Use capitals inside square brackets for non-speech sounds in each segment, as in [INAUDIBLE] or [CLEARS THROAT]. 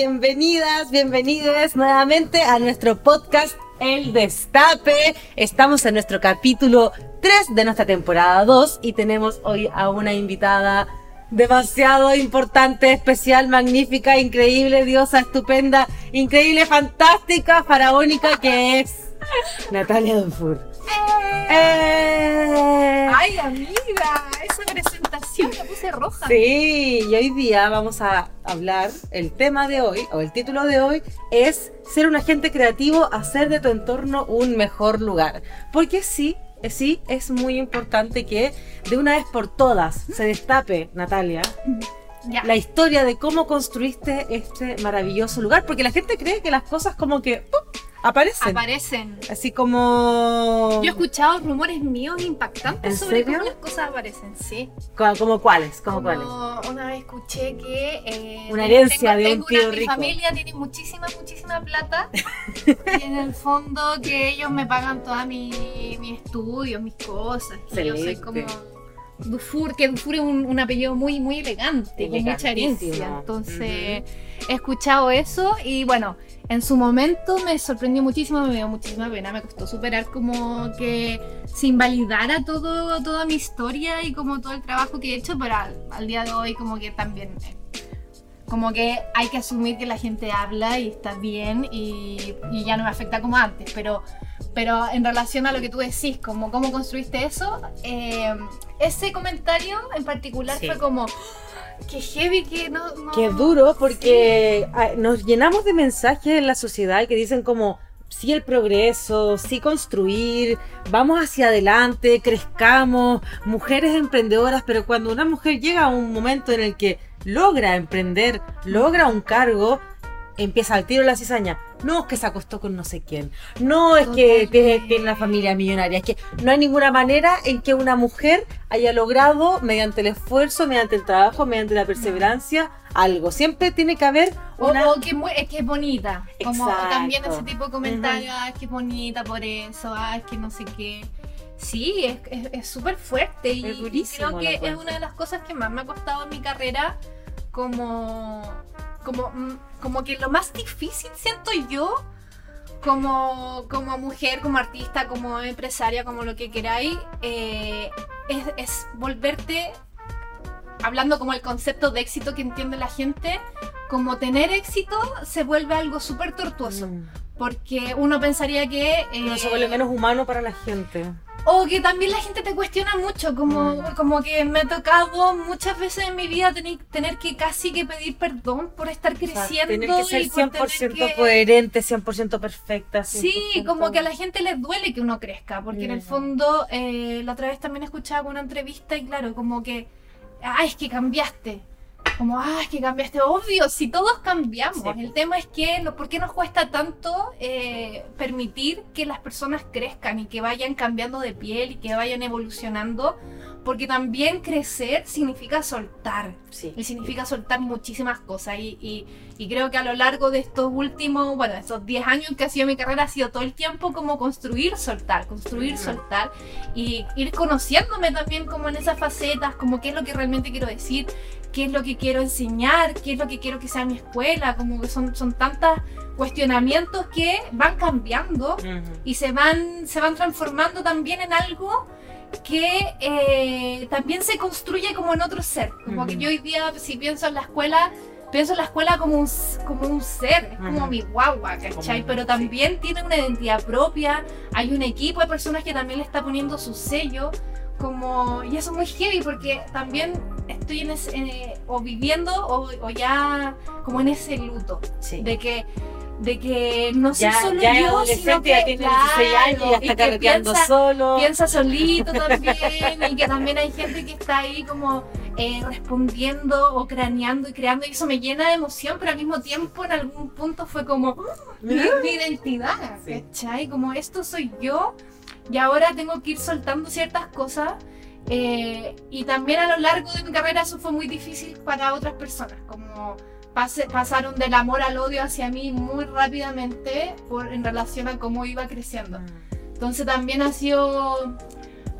bienvenidas, bienvenidos nuevamente a nuestro podcast El Destape. Estamos en nuestro capítulo 3 de nuestra temporada 2 y tenemos hoy a una invitada demasiado importante, especial, magnífica, increíble, diosa, estupenda, increíble, fantástica, faraónica que es Natalia Dufour. ¡Eh! ¡Ay, amiga! Esa presentación me puse roja. Sí, y hoy día vamos a hablar, el tema de hoy, o el título de hoy, es ser un agente creativo, hacer de tu entorno un mejor lugar. Porque sí, eh, sí, es muy importante que de una vez por todas se destape, Natalia, la historia de cómo construiste este maravilloso lugar. Porque la gente cree que las cosas como que... Aparecen. Aparecen. Así como. Yo he escuchado rumores míos impactantes sobre cómo las cosas aparecen, sí. ¿Cómo, cuáles? ¿Cómo cuáles? Una vez escuché que. Eh, una herencia de un tío rico. Mi familia tiene muchísima, muchísima plata. [LAUGHS] y en el fondo que ellos me pagan todos mis mi estudios, mis cosas. Y yo soy como. Dufour, que Dufour es un, apellido muy, muy elegante, con mucha herencia. Entonces, he escuchado eso y bueno, en su momento me sorprendió muchísimo, me dio muchísima pena, me costó superar como que se invalidara todo, toda mi historia y como todo el trabajo que he hecho, pero al, día de hoy como que también como que hay que asumir que la gente habla y está bien y, ya no me afecta como antes, pero, pero en relación a lo que tú decís, como cómo construiste eso, eh, ese comentario en particular fue como Qué heavy, que no, Qué duro, porque nos llenamos de mensajes en la sociedad que dicen como sí el progreso, sí construir, vamos hacia adelante, crezcamos, mujeres emprendedoras, pero cuando una mujer llega a un momento en el que logra emprender, logra un cargo, empieza al tiro la cizaña. No es que se acostó con no sé quién. No es que tiene, una familia millonaria. Es que no hay ninguna manera en que una mujer haya logrado, mediante el esfuerzo, mediante el trabajo, mediante la perseverancia, algo. Siempre tiene que haber una... O, que, es que es bonita. Como también ese tipo de comentarios, es que es bonita por eso, es que no sé qué. Sí, es súper fuerte y, y creo que es una de las cosas que más me ha costado en mi carrera como como, mm, como que lo más difícil siento yo como, como mujer, como artista, como empresaria, como lo que queráis, eh, es, volverte, hablando como el concepto de éxito que entiende la gente, como tener éxito se vuelve algo súper tortuoso. Mm. Porque uno pensaría que... no se vuelve eh, menos humano para la gente. O que también la gente te cuestiona mucho, como, mm. como que me ha tocado muchas veces en mi vida tener, tener que casi que pedir perdón por estar creciendo. tener que ser 100% coherente, 100% perfecta. Sí, como que a la gente les duele que uno crezca, porque en el fondo, eh, la otra vez también escuchaba una entrevista y claro, como que, ah, es que cambiaste como, ah, es que cambiaste, obvio, si todos cambiamos. El tema es que, ¿por qué nos cuesta tanto eh, permitir que las personas crezcan y que vayan cambiando de piel y que vayan evolucionando? Porque también crecer significa soltar. Y significa soltar muchísimas cosas. Y, creo que a lo largo de estos últimos, bueno, estos 10 años que ha sido mi carrera, ha sido todo el tiempo como construir, soltar, construir, soltar. Y ir conociéndome también como en esas facetas, como qué es lo que realmente quiero decir qué es lo que quiero enseñar, qué es lo que quiero que sea mi escuela, como que son, son tantos cuestionamientos que van cambiando y se van, se van transformando también en algo que eh, también se construye como en otro ser. Como que yo hoy día, si pienso en la escuela, pienso en la escuela como un, como un ser, es como mi guagua, ¿cachai? Pero también tiene una identidad propia, hay un equipo de personas que también le está poniendo su sello como, y eso es muy heavy porque también estoy en ese, o viviendo o, ya como en ese luto de que de que no soy solo yo, sino que, tiene años y está carreteando solo. Piensa solito también, y que también hay gente que está ahí como eh, respondiendo o craneando y creando, y eso me llena de emoción, pero al mismo tiempo en algún punto fue como mi, identidad, ¿cachai? Como esto soy yo, y ahora tengo que ir soltando ciertas cosas. Eh, y también a lo largo de mi carrera eso fue muy difícil para otras personas, como pasaron del amor al odio hacia mí muy rápidamente por, en relación a cómo iba creciendo. Mm. Entonces también ha sido,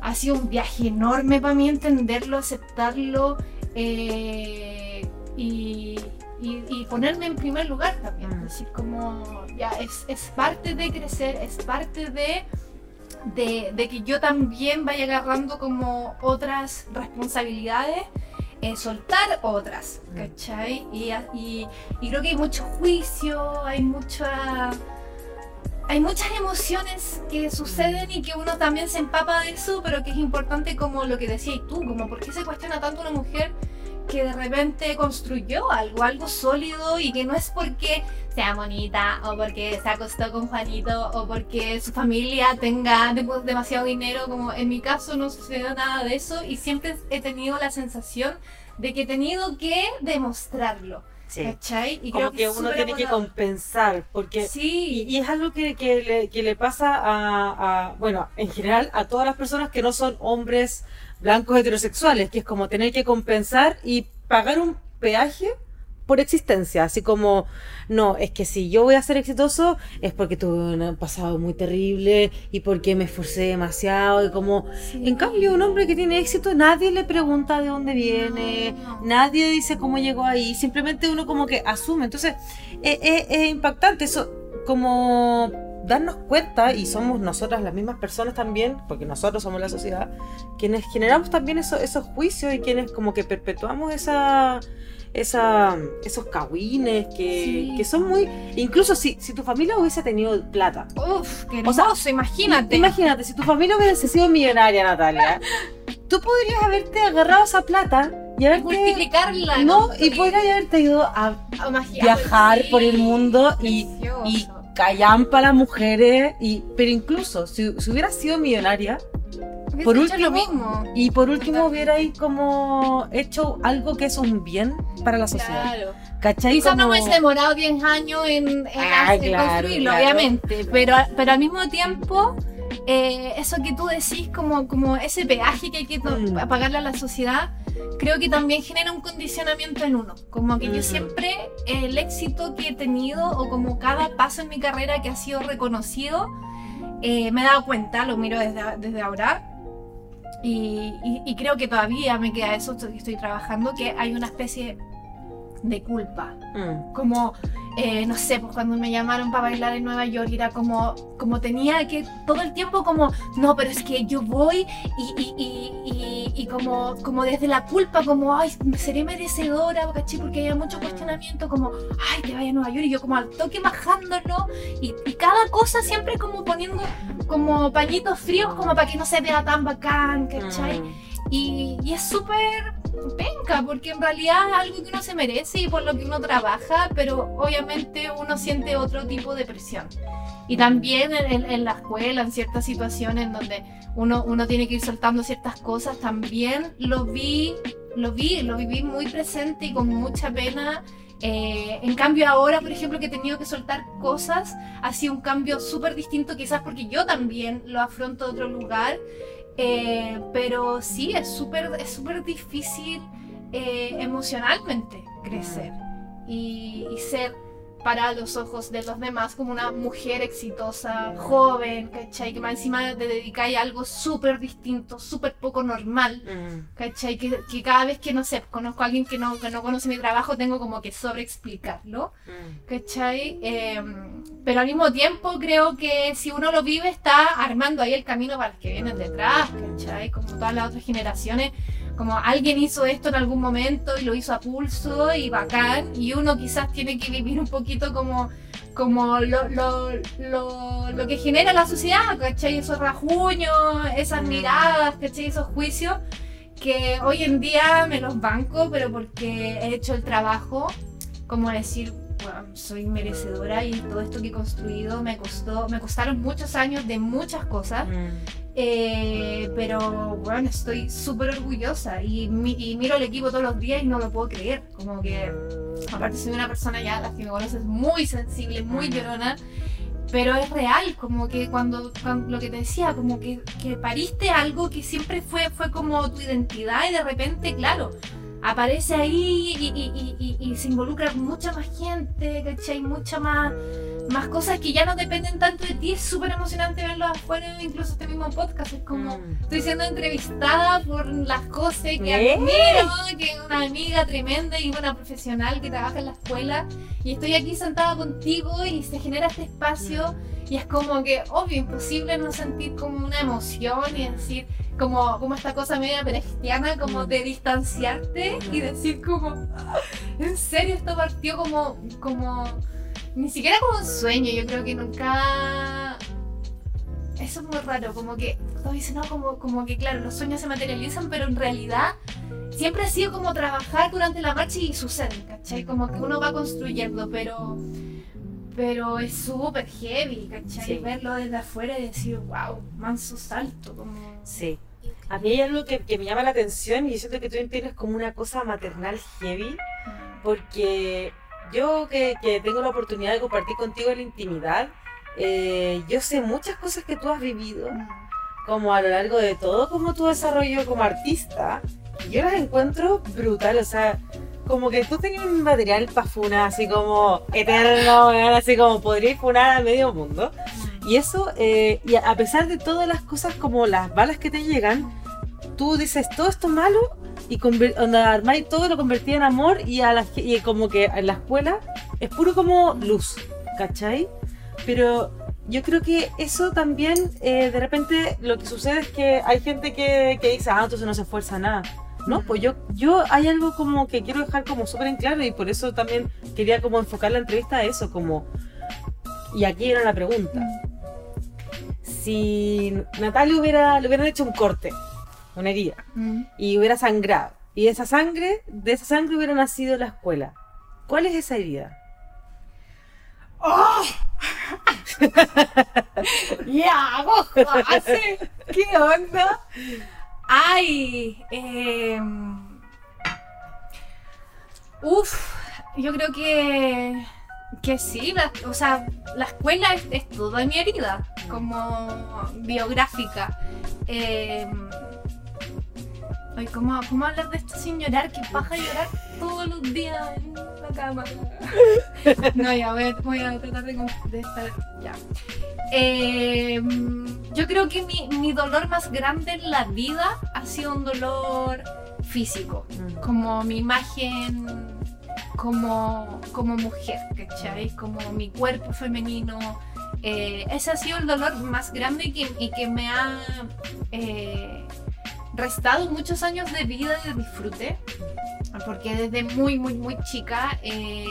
ha sido un viaje enorme para mí entenderlo, aceptarlo eh, y, y, ponerme en primer lugar también. Mm. Es decir, como ya es, es parte de crecer, es parte de, de, de que yo también vaya agarrando como otras responsabilidades. eh, soltar otras, Mm. ¿cachai? Y, y, y creo que hay mucho juicio, hay mucha hay muchas emociones que suceden y que uno también se empapa de eso, pero que es importante como lo que decías tú, como por qué se cuestiona tanto una mujer que de repente construyó algo, algo sólido y que no es porque sea bonita o porque se acostó con Juanito o porque su familia tenga de- demasiado dinero, como en mi caso no sucedió nada de eso y siempre he tenido la sensación de que he tenido que demostrarlo, Sí. ¿cachai? Y Como creo que uno tiene que compensar, porque... Y, Sí, y es algo que, que le, que le pasa a, a, bueno, en general a todas las personas que no son hombres blancos heterosexuales, que es como tener que compensar y pagar un peaje por existencia, así como, no, es que si yo voy a ser exitoso es porque tuve un pasado muy terrible y porque me esforcé demasiado y como, sí. en cambio un hombre que tiene éxito nadie le pregunta de dónde viene, No. nadie dice cómo llegó ahí, simplemente uno como que asume, entonces es, es- es impactante eso, como darnos cuenta, y somos nosotras las mismas personas también, porque nosotros somos la sociedad, quienes generamos también eso- esos juicios y quienes como que perpetuamos esa, esa, esos cagüines que, Sí. que son muy... Incluso si, si tu familia hubiese tenido plata. Uf, qué O sea, hermoso, imagínate. Imagínate, si tu familia hubiese sido millonaria, Natalia, tú podrías haberte agarrado esa plata y haberte... multiplicarla. No, y podrías haberte ido a magia, viajar sí, por el mundo y, precioso. Y callampa las mujeres, y, pero incluso si, si hubieras sido millonaria Hubiese por hecho lo último- mismo. y por último hubierais como hecho algo que es un bien para la sociedad. Claro. ¿Cachai? Quizás no Como- me hubiese demorado 10 años en, en Ah, claro, construirlo, claro. obviamente. Pero, pero al mismo tiempo, eh, eso que tú decís, como, como ese peaje que hay que Mm. pagarle a la sociedad, creo que también genera un condicionamiento en uno. Como que yo siempre, el éxito que he tenido, o como cada paso en mi carrera que ha sido reconocido, eh, me he dado cuenta, lo miro desde, desde ahora. Y, y- y creo que todavía me queda eso, estoy, estoy trabajando, que hay una especie de culpa Mm, como eh, no sé, pues cuando me llamaron para bailar en Nueva York era como, como tenía que todo el tiempo como, no, pero es que yo voy y, y, y, y- y como, como desde la culpa, como, ay, seré merecedora, ¿cachai? Porque había mucho cuestionamiento, como, ay, te vayas a Nueva York y yo como al toque bajándolo y, y cada cosa siempre como poniendo como pañitos fríos como para que no se vea tan bacán, ¿cachai? mm. Y, y es súper penca, porque en realidad es algo que uno se merece y por lo que uno trabaja, pero obviamente uno siente otro tipo de presión. Y también en, la escuela, en ciertas situaciones en donde uno, uno tiene que ir soltando ciertas cosas, también lo vi, lo vi, lo viví muy presente y con mucha pena. Eh, en cambio ahora, por ejemplo, que he tenido que soltar cosas, ha sido un cambio súper distinto, quizás porque yo también lo afronto de otro lugar. Eh, pero sí, es súper es súper difícil eh, emocionalmente crecer y, y ser para los ojos de los demás como una mujer exitosa, joven, ¿cachai? Que más encima te dedicáis a algo súper distinto, súper poco normal, Mm, ¿cachai? Que, que cada vez que, no sé, conozco a alguien que no, que no conoce mi trabajo, tengo como que sobreexplicarlo. mm. ¿cachai? Eh, pero al mismo tiempo creo que si uno lo vive está armando ahí el camino para los que vienen detrás, ¿cachai? Como todas las otras generaciones, como alguien hizo esto en algún momento y lo hizo a pulso y bacán, y uno quizás tiene que vivir un poquito como, como lo, lo, lo, lo que genera la sociedad, ¿cachai? Esos rajuños, esas miradas, ¿cachai? Esos juicios que hoy en día me los banco, pero porque he hecho el trabajo, como decir, bueno, soy merecedora y todo esto que he construido me costó, me costaron muchos años de muchas cosas, Mm. eh, pero bueno, estoy súper orgullosa y, mi- y miro al equipo todos los días y no lo puedo creer, como que aparte soy una persona ya, las que me conoces, muy sensible, muy Mm. llorona. Pero es real, como que cuando, cuando- lo que te decía, como que, que pariste algo que siempre fue, fue como tu identidad y de repente, claro, aparece ahí y, y- y- y- se involucra mucha más gente, ¿cachai? Mucha más, más cosas que ya no dependen tanto de ti, es súper emocionante verlo afuera, incluso este mismo podcast, es como, Mm. estoy siendo entrevistada por las cosas que ¿Eh? admiro, que es una amiga tremenda y una profesional que trabaja en la escuela, y estoy aquí sentada contigo y se genera este espacio, y es como que, obvio, imposible no sentir como una emoción y decir, como, como esta cosa media cristiana, como de distanciarte y decir como, "Ah, en serio esto partió como, como, ni siquiera como un sueño, yo creo que nunca... Eso es muy raro, como que todos dicen, no, como, como que claro, los sueños se materializan, pero en realidad siempre ha sido como trabajar durante la marcha y sucede, ¿cachai? Como que uno va construyendo, pero pero es súper heavy, ¿cachai? Sí. Verlo desde afuera y decir, wow, manso salto, como... Sí. A mí hay algo que, que me llama la atención y yo siento que tú tienes como una cosa maternal heavy, porque yo que, que tengo la oportunidad de compartir contigo la intimidad, eh, yo sé muchas cosas que tú has vivido, como a lo largo de todo, como tu desarrollo como artista, y yo las encuentro brutal, o sea, como que tú tenías un material para funar, así como eterno, así como podrías funar a medio mundo. Y eso, eh, y a pesar de todas las cosas como las balas que te llegan, tú dices todo esto malo y onda, armáis todo lo convertí en amor y, a la, y como que en la escuela es puro como luz, ¿cachai? Pero yo creo que eso también, eh, de repente, lo que sucede es que hay gente que, que dice, ah, entonces no se esfuerza nada. No, pues yo, yo hay algo como que quiero dejar como súper en claro y por eso también quería como enfocar la entrevista a eso, como... Y aquí era la pregunta. Si Natalia hubiera, le hubieran hecho un corte, una herida, Mm. y hubiera sangrado, y esa sangre, de esa sangre hubiera nacido la escuela, ¿cuál es esa herida? ¡Oh! [LAUGHS] ¡Ya, José! ¿Qué onda? Ay, eh... Uf, yo creo que que sí, la- o sea, la escuela es, es toda mi herida, como biográfica. Eh, ay, ¿cómo, ¿Cómo hablar de esto sin llorar? Que paja llorar todos los días en la cama. [LAUGHS] No, ya voy a, voy a tratar de, estar. Ya. Eh, yo creo que mi, mi dolor más grande en la vida ha sido un dolor físico como mi imagen como, como mujer, ¿cachai? Como mi cuerpo femenino. Eh, ese ha sido el dolor más grande y que, y que me ha eh, restado muchos años de vida y de disfrute. Porque desde muy, muy, muy chica eh,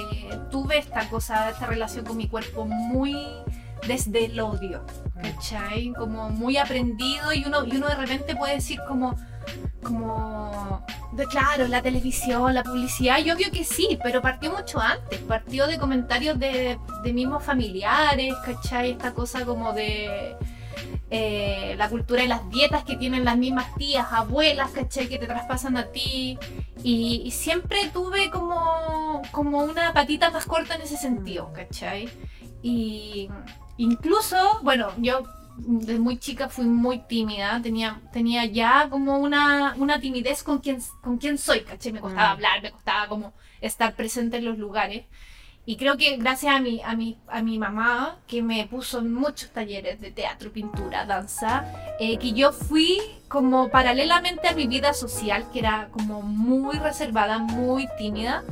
tuve esta cosa, esta relación con mi cuerpo muy desde el odio, ¿cachai? Como muy aprendido y uno, y uno de repente puede decir como, como, claro, la televisión, la publicidad, y obvio que sí, pero partió mucho antes, partió de comentarios de, de mismos familiares, ¿cachai? Esta cosa como de eh, la cultura de las dietas que tienen las mismas tías, abuelas, ¿cachai? Que te traspasan a ti. Y, y siempre tuve como, como una patita más corta en ese sentido, ¿cachai? Y incluso, bueno, yo desde muy chica fui muy tímida, tenía, tenía ya como una, una timidez con quien, con quien soy, ¿cachai? Me costaba Mm. hablar, me costaba como estar presente en los lugares. Y creo que gracias a mi, a mi, a mi mamá, que me puso en muchos talleres de teatro, pintura, danza, eh, que yo fui como paralelamente a mi vida social, que era como muy reservada, muy tímida,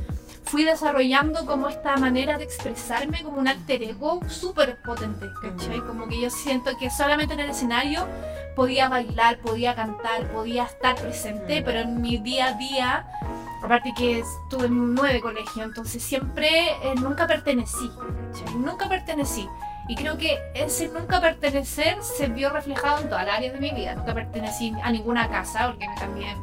fui desarrollando como esta manera de expresarme como un alter ego súper potente, ¿cachai? Como que yo siento que solamente en el escenario podía bailar, podía cantar, podía estar presente, Mm. pero en mi día a día, aparte que estuve en nueve colegios, entonces siempre, eh, nunca pertenecí, ¿cachai? Nunca pertenecí. Y creo que ese nunca pertenecer se vio reflejado en todas las áreas de mi vida. Nunca pertenecí a ninguna casa, porque me cambié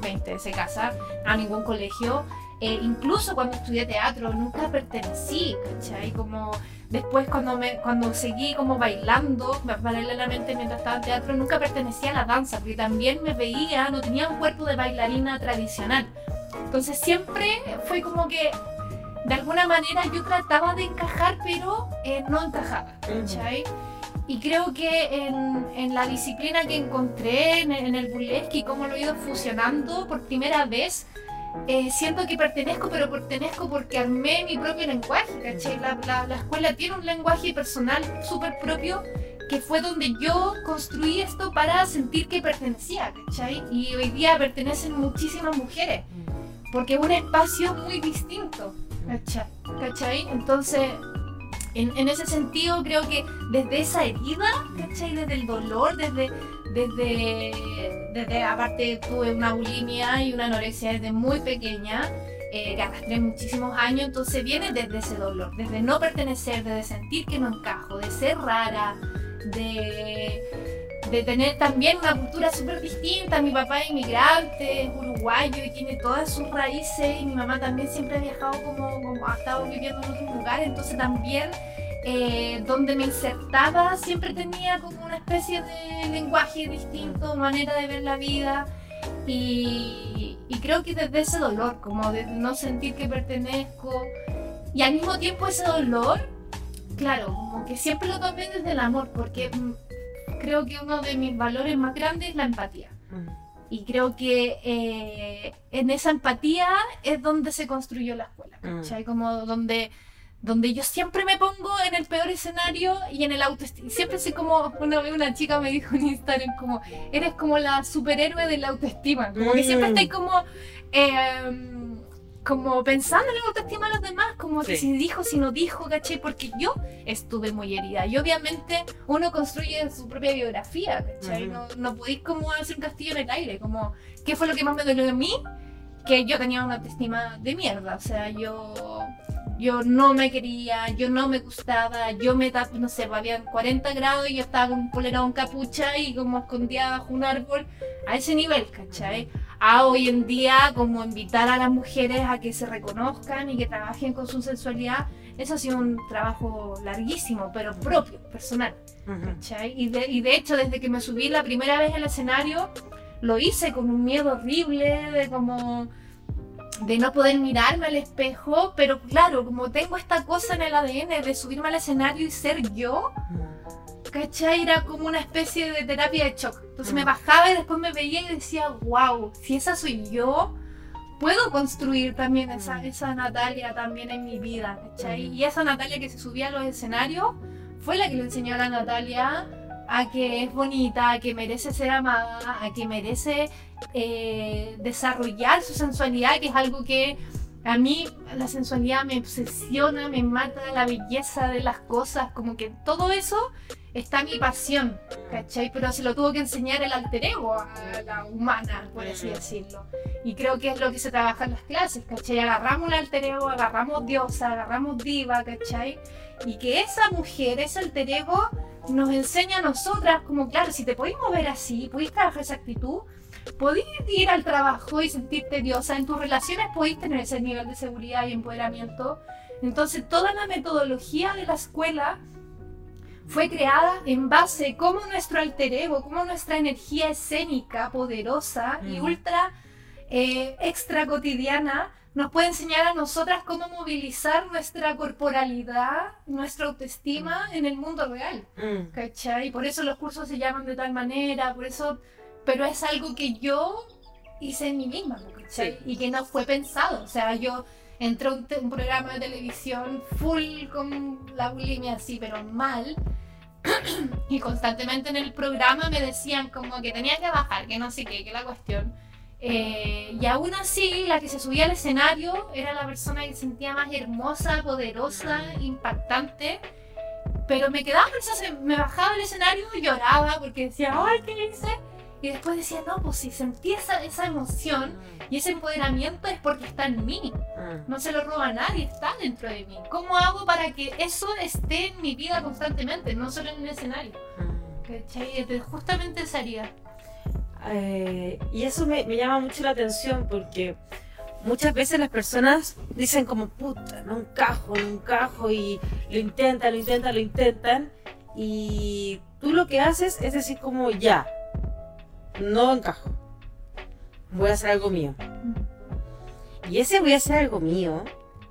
20 de casa, a ningún colegio. Eh, incluso cuando estudié teatro, nunca pertenecí, ¿cachai? Como después cuando, me, cuando seguí como bailando paralelamente mientras estaba en teatro, nunca pertenecía a la danza, porque también me veía, no tenía un cuerpo de bailarina tradicional. Entonces siempre fue como que de alguna manera yo trataba de encajar, pero eh, no encajaba, ¿cachai? Y creo que en, en la disciplina que encontré en, en el burlesque y cómo lo he ido fusionando por primera vez, eh, siento que pertenezco, pero pertenezco porque armé mi propio lenguaje, ¿cachai? La, la, la escuela tiene un lenguaje personal súper propio que fue donde yo construí esto para sentir que pertenecía, ¿cachai? Y hoy día pertenecen muchísimas mujeres, porque es un espacio muy distinto, ¿cachai? ¿cachai? Entonces, en, ese sentido creo que desde esa herida, ¿cachai? Desde el dolor, desde, desde, desde aparte tuve una bulimia y una anorexia desde muy pequeña, eh, que arrastré muchísimos años, entonces viene desde ese dolor, desde no pertenecer, desde sentir que no encajo, de ser rara, de, de tener también una cultura súper distinta. Mi papá es inmigrante, uruguayo y tiene todas sus raíces y mi mamá también siempre ha viajado como, como ha estado viviendo en otros lugares, entonces también eh, donde me insertaba siempre tenía como una especie de lenguaje distinto, manera de ver la vida. Y, y, creo que desde ese dolor, como de no sentir que pertenezco, y al mismo tiempo ese dolor, claro, como que siempre lo tomé desde el amor, porque mm, creo que uno de mis valores más grandes es la empatía. Mm. Y creo que eh, en esa empatía es donde se construyó la escuela, ¿cachai? Mm. Como donde donde yo siempre me pongo en el peor escenario y en el autoestima. Siempre soy como, una vez una chica me dijo en Instagram, como, eres como la superhéroe de la autoestima. Como que siempre estoy como, em, como pensando en la autoestima de los demás, como si dijo, si no dijo, ¿cachai? Porque yo estuve muy herida. Y obviamente uno construye su propia biografía, ¿cachai? No, no podéis como hacer un castillo en el aire, como, ¿qué fue lo que más me dolió de mí? Que yo tenía una autoestima de mierda, o sea, yo yo no me quería, yo no me gustaba, yo me tapaba, no sé, pues, habían 40 grados y yo estaba con un polerón capucha y como escondida bajo un árbol, a ese nivel, ¿cachai? A hoy en día como invitar a las mujeres a que se reconozcan y que trabajen con su sensualidad, eso ha sido un trabajo larguísimo, pero propio, personal, ¿cachai? Y de, y de hecho, desde que me subí la primera vez al escenario, lo hice con un miedo horrible de como de no poder mirarme al espejo, pero claro, como tengo esta cosa en el ADN de subirme al escenario y ser yo, ¿cachai? Era como una especie de terapia de shock. Entonces me bajaba y después me veía y decía, wow, si esa soy yo, puedo construir también esa, mm. esa Natalia también en mi vida, ¿cachai? Mm. Y esa Natalia que se subía a los escenarios fue la que le enseñó a la Natalia a que es bonita, a que merece ser amada, a que merece eh, desarrollar su sensualidad, que es algo que a mí la sensualidad me obsesiona, me mata la belleza de las cosas, como que todo eso está mi pasión, ¿cachai? Pero se lo tuvo que enseñar el alter ego a la humana, por así decirlo. Y creo que es lo que se trabaja en las clases, ¿cachai? Agarramos el alter ego, agarramos diosa, agarramos diva, ¿cachai? Y que esa mujer, ese alter ego, nos enseña a nosotras, como claro, si te podéis mover así, podéis trabajar esa actitud, podéis ir al trabajo y sentirte diosa, en tus relaciones podéis tener ese nivel de seguridad y empoderamiento. Entonces toda la metodología de la escuela fue creada en base como nuestro alter ego, como nuestra energía escénica poderosa y ultra eh, extra cotidiana nos puede enseñar a nosotras cómo movilizar nuestra corporalidad, nuestra autoestima mm. en el mundo real. Mm. ¿Cachai? Por eso los cursos se llaman de tal manera, por eso, pero es algo que yo hice en mí misma, ¿cachai? Y que no fue pensado. O sea, yo entré a un, programa de televisión full con la bulimia así, pero mal. [CLEARS THROAT] y constantemente en el programa me decían como que tenía que bajar, que no sé qué, que la cuestión. Eh, y aún así, la que se subía al escenario era la persona que se sentía más hermosa, poderosa, impactante. Pero me quedaba, me bajaba del escenario y lloraba porque decía, ¡ay, qué hice! Y después decía, no, pues si sentí esa, esa emoción y ese empoderamiento es porque está en mí. Mm. No se lo roba a nadie, está dentro de mí. ¿Cómo hago para que eso esté en mi vida constantemente, no solo en el escenario? Mm. ¿Cachai? Justamente esa herida. Eh, y eso me, llama mucho la atención porque muchas veces las personas dicen como, puta, no encajo, no encajo y lo intentan, lo intentan, lo intentan. Y tú lo que haces es decir como, ya, no encajo, voy a hacer algo mío. Y ese voy a hacer algo mío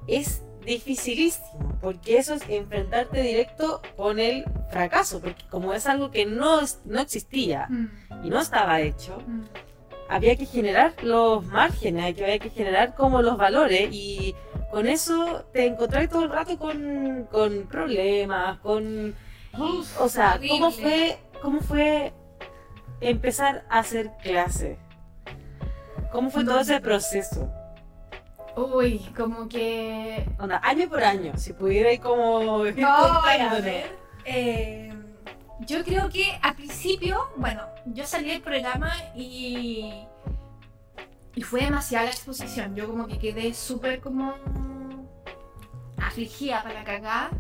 es dificilísimo, porque eso es enfrentarte directo con el fracaso, porque como es algo que no, no existía mm. y no estaba hecho, mm. había que generar los márgenes, había que generar como los valores y con eso te encontrás todo el rato con, con problemas, con... o sea, ¿cómo fue, ¿cómo fue empezar a hacer clase? ¿Cómo fue todo ese proceso? Uy, como que... Onda, año por año, si pudiera ir como... No, a ver, eh, yo creo que al principio, bueno, yo salí del programa y... Y fue demasiada la exposición. Yo como que quedé súper como... afligida para cagar.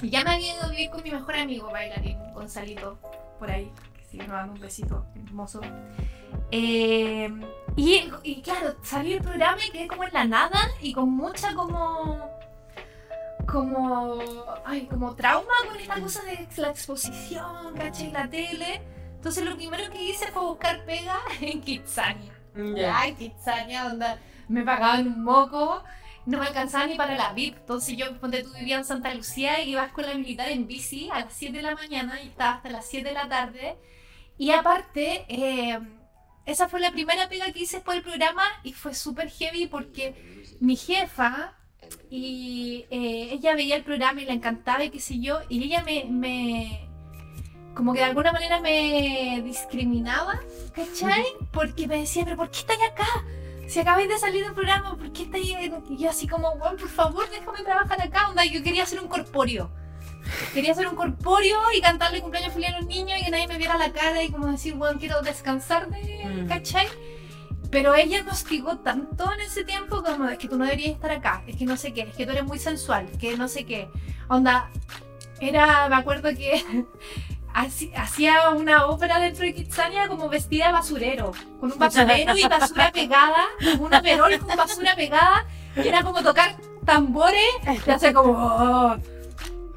Y ya me había ido vivir con mi mejor amigo bailarín, Gonzalito, por ahí. Que nos un besito hermoso. Eh, y, y, claro, salí del programa y quedé como en la nada y con mucha como. como. ay, como trauma con esta cosa de la exposición, caché la tele. Entonces lo primero que hice fue buscar pega [LAUGHS] en Kitsania. Ay, Kitsania, donde me pagaban un moco, no me alcanzaba ni para la VIP. Entonces yo, donde tú vivías en Santa Lucía, iba a escuela militar en bici a las 7 de la mañana y estaba hasta las 7 de la tarde. Y aparte, eh, esa fue la primera pega que hice por el programa y fue súper heavy porque mi jefa y eh, ella veía el programa y le encantaba y qué sé yo, y ella me, me como que de alguna manera me discriminaba, ¿cachai? Porque me decía, pero ¿por qué estáis acá? Si acabáis de salir del programa, ¿por qué estáis? Y yo así como, bueno, por favor, déjame trabajar acá, onda, yo quería hacer un corpóreo. Quería hacer un corpóreo y cantarle cumpleaños feliz a los niños y que nadie me viera la cara y como decir, bueno, quiero descansar de, mm. ¿cachai? Pero ella nos tanto en ese tiempo como es que tú no deberías estar acá, es que no sé qué, es que tú eres muy sensual, que no sé qué. Onda, era, me acuerdo que [LAUGHS] hacía una ópera dentro de Kitsania como vestida de basurero, con un basurero y basura [LAUGHS] pegada, con una perol con basura pegada, y era como tocar tambores, y hace como... Oh,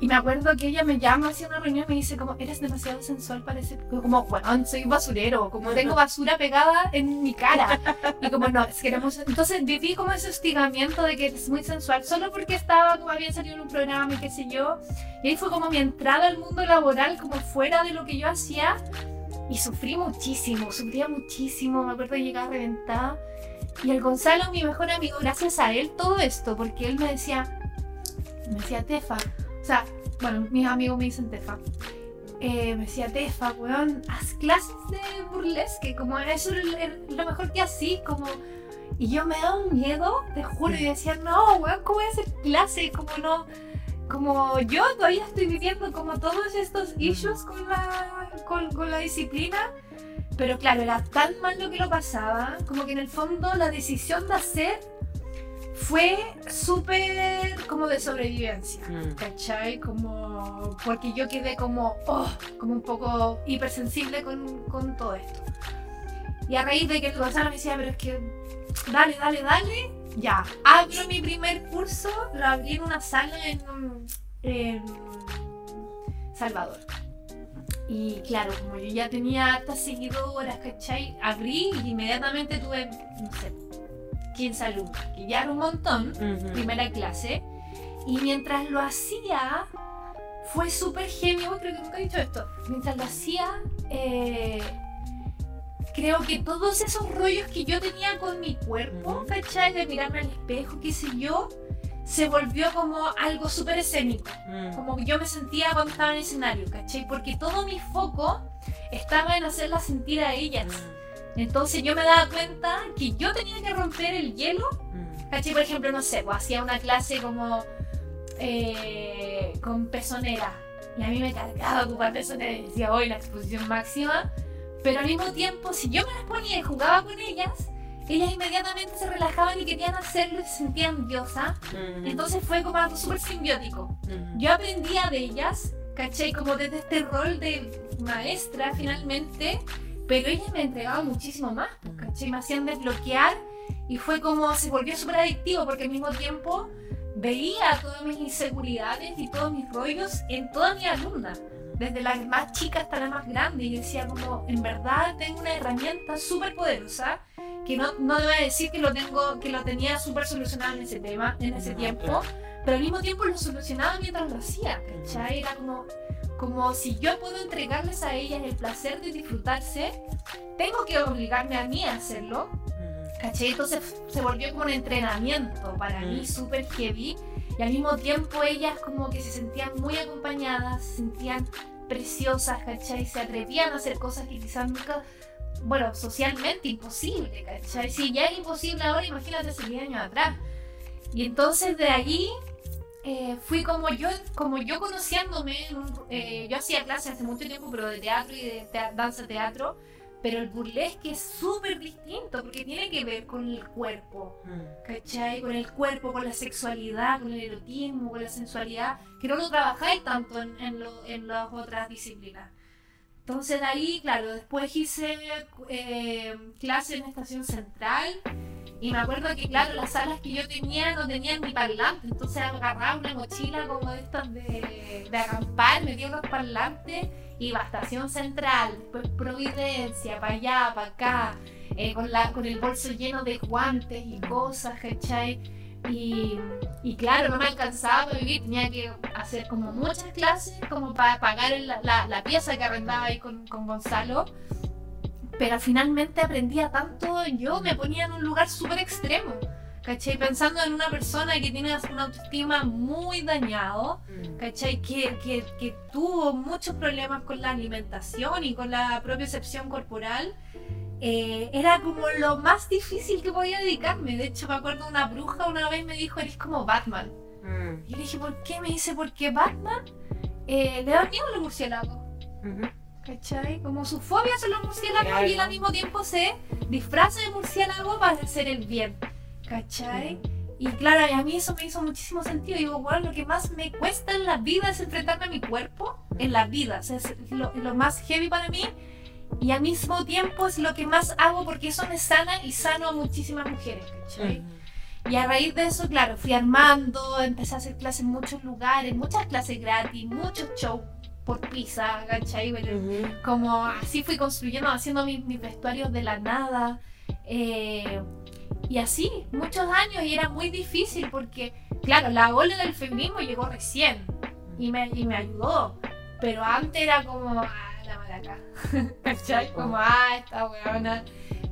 y me acuerdo que ella me llama hacia una reunión y me dice como, eres demasiado sensual parece, como, bueno, soy un basurero, como tengo [LAUGHS] basura pegada en mi cara. Y como, no, es que éramos... Entonces viví como ese hostigamiento de que eres muy sensual, solo porque estaba, como había salido en un programa y qué sé yo. Y ahí fue como mi entrada al mundo laboral, como fuera de lo que yo hacía. Y sufrí muchísimo, sufría muchísimo, me acuerdo que llegaba reventada. Y el Gonzalo, mi mejor amigo, gracias a él todo esto, porque él me decía, me decía, Tefa, o sea, bueno, mis amigos me dicen Tefa. Eh, me decía, Tefa, weón, haz clases de burlesque, como eso es lo mejor que así, como... Y yo me daba un miedo, te juro, y decía, no, weón, ¿cómo voy a hacer clase? Como no... Como yo todavía estoy viviendo como todos estos issues con la, con, con la disciplina, pero claro, era tan mal lo que lo pasaba, como que en el fondo la decisión de hacer fue súper como de sobrevivencia, mm. ¿cachai? Como, porque yo quedé como, oh, como un poco hipersensible con, con todo esto. Y a raíz de que el Gonzalo me decía, pero es que, dale, dale, dale, ya, abro mi primer curso, lo abrí en una sala en, en Salvador. Y claro, como yo ya tenía hartas seguidoras, ¿cachai? Abrí y inmediatamente tuve, no sé, 15 alumnos, que ya era un montón, primera clase. Y mientras lo hacía, fue súper genio, creo que nunca he dicho esto, mientras lo hacía, eh, creo que todos esos rollos que yo tenía con mi cuerpo, ¿cachai? De mirarme al espejo, qué sé yo, se volvió como algo súper escénico. Mm. Como que yo me sentía cuando estaba en el escenario, ¿cachai? Porque todo mi foco estaba en hacerla sentir a ellas. Entonces yo me daba cuenta que yo tenía que romper el hielo. Mm. ¿Cachai? Por ejemplo, no sé, pues hacía una clase como eh, con pezonera. Y a mí me cargaba ocupar pezonera y decía, hoy la exposición máxima. Pero al mismo tiempo, si yo me las ponía y jugaba con ellas, ellas inmediatamente se relajaban y querían hacerlo y se sentían diosa. Mm. Entonces fue como algo súper simbiótico. Mm. Yo aprendía de ellas, ¿cachai? Como desde este rol de maestra finalmente pero ella me entregaba muchísimo más, ¿cachai? Me hacían desbloquear y fue como, se volvió súper adictivo porque al mismo tiempo veía todas mis inseguridades y todos mis rollos en toda mi alumna, desde la más chica hasta la más grande. Y decía como, en verdad tengo una herramienta súper poderosa que no, no debo decir que lo, tengo, que lo tenía súper solucionado en ese tema, en ese tiempo, pero al mismo tiempo lo solucionaba mientras lo hacía, ¿cachai? Era como, como si yo puedo entregarles a ellas el placer de disfrutarse, tengo que obligarme a mí a hacerlo. ¿Cachai? Entonces se volvió como un entrenamiento para mí Mm. súper heavy y al mismo tiempo ellas como que se sentían muy acompañadas, se sentían preciosas, ¿cachai? Se atrevían a hacer cosas que quizás nunca, bueno, socialmente imposible, ¿cachai? Si ya es imposible ahora, imagínate hace 10 años atrás. Y entonces de ahí eh, fui como yo, como yo conociéndome, eh, yo hacía clases hace mucho tiempo, pero de teatro y de tea- danza teatro, pero el burlesque es súper distinto porque tiene que ver con el cuerpo, ¿cachai? Con el cuerpo, con la sexualidad, con el erotismo, con la sensualidad, que no lo trabajáis tanto en, en, lo- en las otras disciplinas. Entonces de ahí, claro, después hice eh, clase en Estación Central y me acuerdo que, claro, las salas que yo tenía no tenían ni parlante, entonces agarraba una mochila como de estas de, de acampar, metía unos parlantes, iba a Estación Central, después Providencia, para allá, para acá, eh, con, la, con el bolso lleno de guantes y cosas, ¿cachai? Y, y claro, no me alcanzaba para vivir, tenía que hacer como muchas clases como para pagar el- la, la pieza que arrendaba ahí con, con Gonzalo. Pero finalmente aprendía tanto, yo me ponía en un lugar súper extremo, ¿cachai? Pensando en una persona que tiene una autoestima muy dañado, ¿cachai? Que, que, que tuvo muchos problemas con la alimentación y con la propia percepción corporal. eh, era como lo más difícil que podía dedicarme. De hecho, me acuerdo una bruja una vez me dijo, eres como Batman. Y le dije, ¿por qué? Me dice, porque Batman eh, le da miedo a los murciélagos. ¿Cachai? Como su fobia son los murciélagos Claro. y al mismo tiempo se disfraza de murciélago para hacer el bien. ¿Cachai? Y claro, a mí eso me hizo muchísimo sentido. Digo, bueno, lo que más me cuesta en la vida es enfrentarme a mi cuerpo. En la vida. O sea, es lo, lo más heavy para mí. Y al mismo tiempo es lo que más hago porque eso me sana y sano a muchísimas mujeres. ¿Cachai? Y a raíz de eso, claro, fui armando, empecé a hacer clases en muchos lugares, muchas clases gratis, muchos shows por pizza, ¿cachai? Pero como así fui construyendo, haciendo mis, mis vestuarios de la nada. eh, y así, muchos años, y era muy difícil porque, claro, la ola del feminismo llegó recién y me, y me ayudó. Pero antes era como, ah, la maraca, [LAUGHS] ¿cachai? Como, ah, esta weona.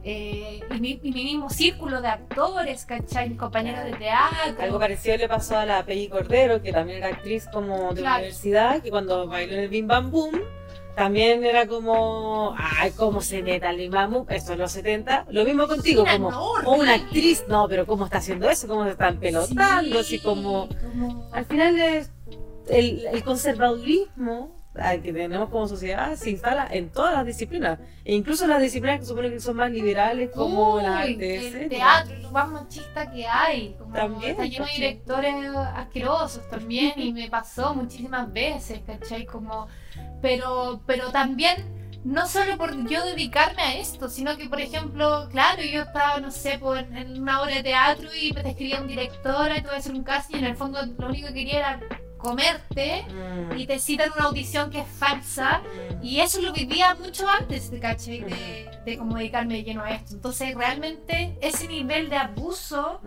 Eh, y, mi, y mi mismo círculo de actores, ¿cachai? Mis compañeros de teatro. Algo parecido le pasó a la Peggy Cordero, que también era actriz como de Claro. universidad, que cuando bailó en el Bim Bam Boom, también era como, ay, cómo se meta el Bim Bam Boom, esto en los 70. Lo mismo contigo, como, o una actriz, no, pero cómo está haciendo eso, cómo se están pelotando, así como... como- Al final es el, el conservadurismo al que tenemos como sociedad se instala en todas las disciplinas, e incluso en las disciplinas que suponen que son más liberales como Uy, las artes el teatro, lo más machista que hay. Como También, está lleno de directores asquerosos también y me pasó muchísimas veces, ¿cachai? Como, pero, pero también no solo por yo dedicarme a esto, sino que, por ejemplo, claro, yo estaba, no sé, pues, en, una obra de teatro y te escribía un director y te voy a hacer un casting y en el fondo lo único que quería era comerte Mm. y te citan una audición que es falsa y eso lo vivía mucho antes de, ¿cachai? de, de como dedicarme de lleno a esto. Entonces realmente ese nivel de abuso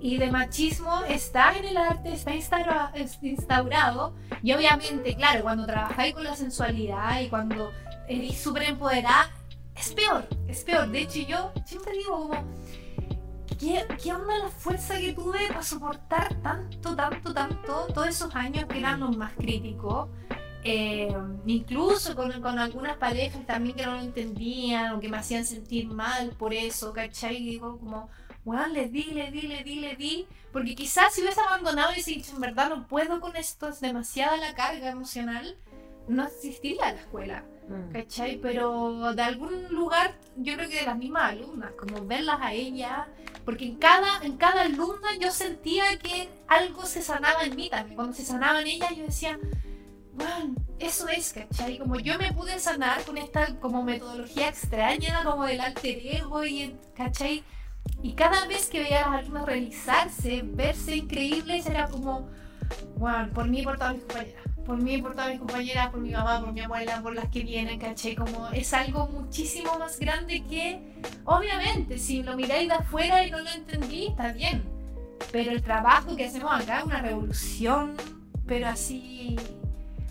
y de machismo está en el arte, está instaura- instaurado y obviamente, claro, cuando trabajáis con la sensualidad y cuando eres súper empoderada, es peor, es peor. De hecho yo siempre digo como, ¿qué, qué onda la fuerza que tuve para soportar tanto, tanto, tanto, todos esos años que eran los más críticos? Eh, incluso con, con algunas parejas también que no lo entendían o que me hacían sentir mal por eso, ¿cachai? Y digo como, bueno, le di, le di, le di, le di, porque quizás si hubiese abandonado y hubiese dicho, en verdad no puedo con esto, es demasiada la carga emocional, no existiría la escuela, Mm. ¿cachai? Pero de algún lugar, yo creo que de las mismas alumnas, como verlas a ellas, porque en cada, en cada alumna yo sentía que algo se sanaba en mí también, cuando se sanaban ellas yo decía, bueno, eso es, ¿cachai? Como yo me pude sanar con esta como metodología extraña, como del alter ego, y, ¿cachai? Y cada vez que veía a las alumnas realizarse, verse increíbles, era como, bueno, por mí y por todas mis compañeras. Por mí por todas mis compañeras, por mi mamá, por mi abuela, por las que vienen, ¿cachai? Como es algo muchísimo más grande que, obviamente, si lo miráis de afuera y no lo entendí, está bien. Pero el trabajo que hacemos acá es una revolución, pero así...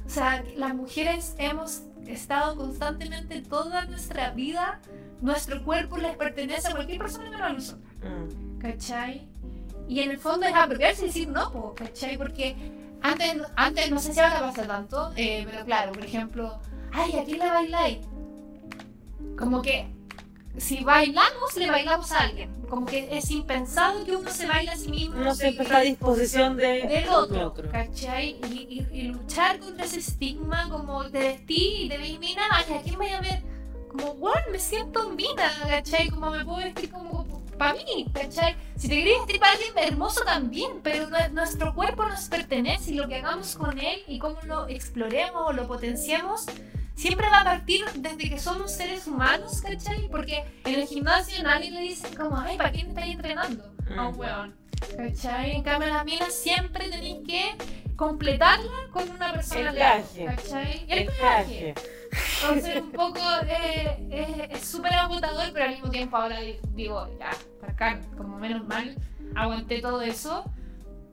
O sea, las mujeres hemos estado constantemente toda nuestra vida, nuestro cuerpo les pertenece a cualquier persona menos a nosotros. Mm. ¿Cachai? Y en el fondo es apropiarse y decir no, po, ¿cachai? Porque antes, antes no sé si ahora pasa tanto, eh, pero claro, por ejemplo, ay, ¿a quién le bailáis? Como que si bailamos, le bailamos a alguien. Como que es impensado que uno se baile a sí mismo. No y- siempre está a disposición de, del del otro, ¿cachai? Y, y- y luchar contra ese estigma como te vestí y te ves mina, ay, ¿a quién voy a ver? Como, bueno, me siento mina, ¿cachai? Como me puedo vestir como para mí, ¿cachai? Si te querés vestir para alguien hermoso también, pero nue- nuestro cuerpo nos pertenece y lo que hagamos con él y cómo lo exploremos o lo potenciamos, siempre va a partir desde que somos seres humanos, ¿cachai? Porque en el gimnasio a nadie le dicen como, ay, ¿para quién estáis entrenando? A un Mm. weón. ¿Cachai? En cambio, las minas siempre tenéis que completarla con una persona El traje. ¿Cachai? Y el traje. Entonces, un poco eh, es- es súper agotador, pero al mismo tiempo ahora di- digo, ya, para acá, como menos mal, aguanté todo eso,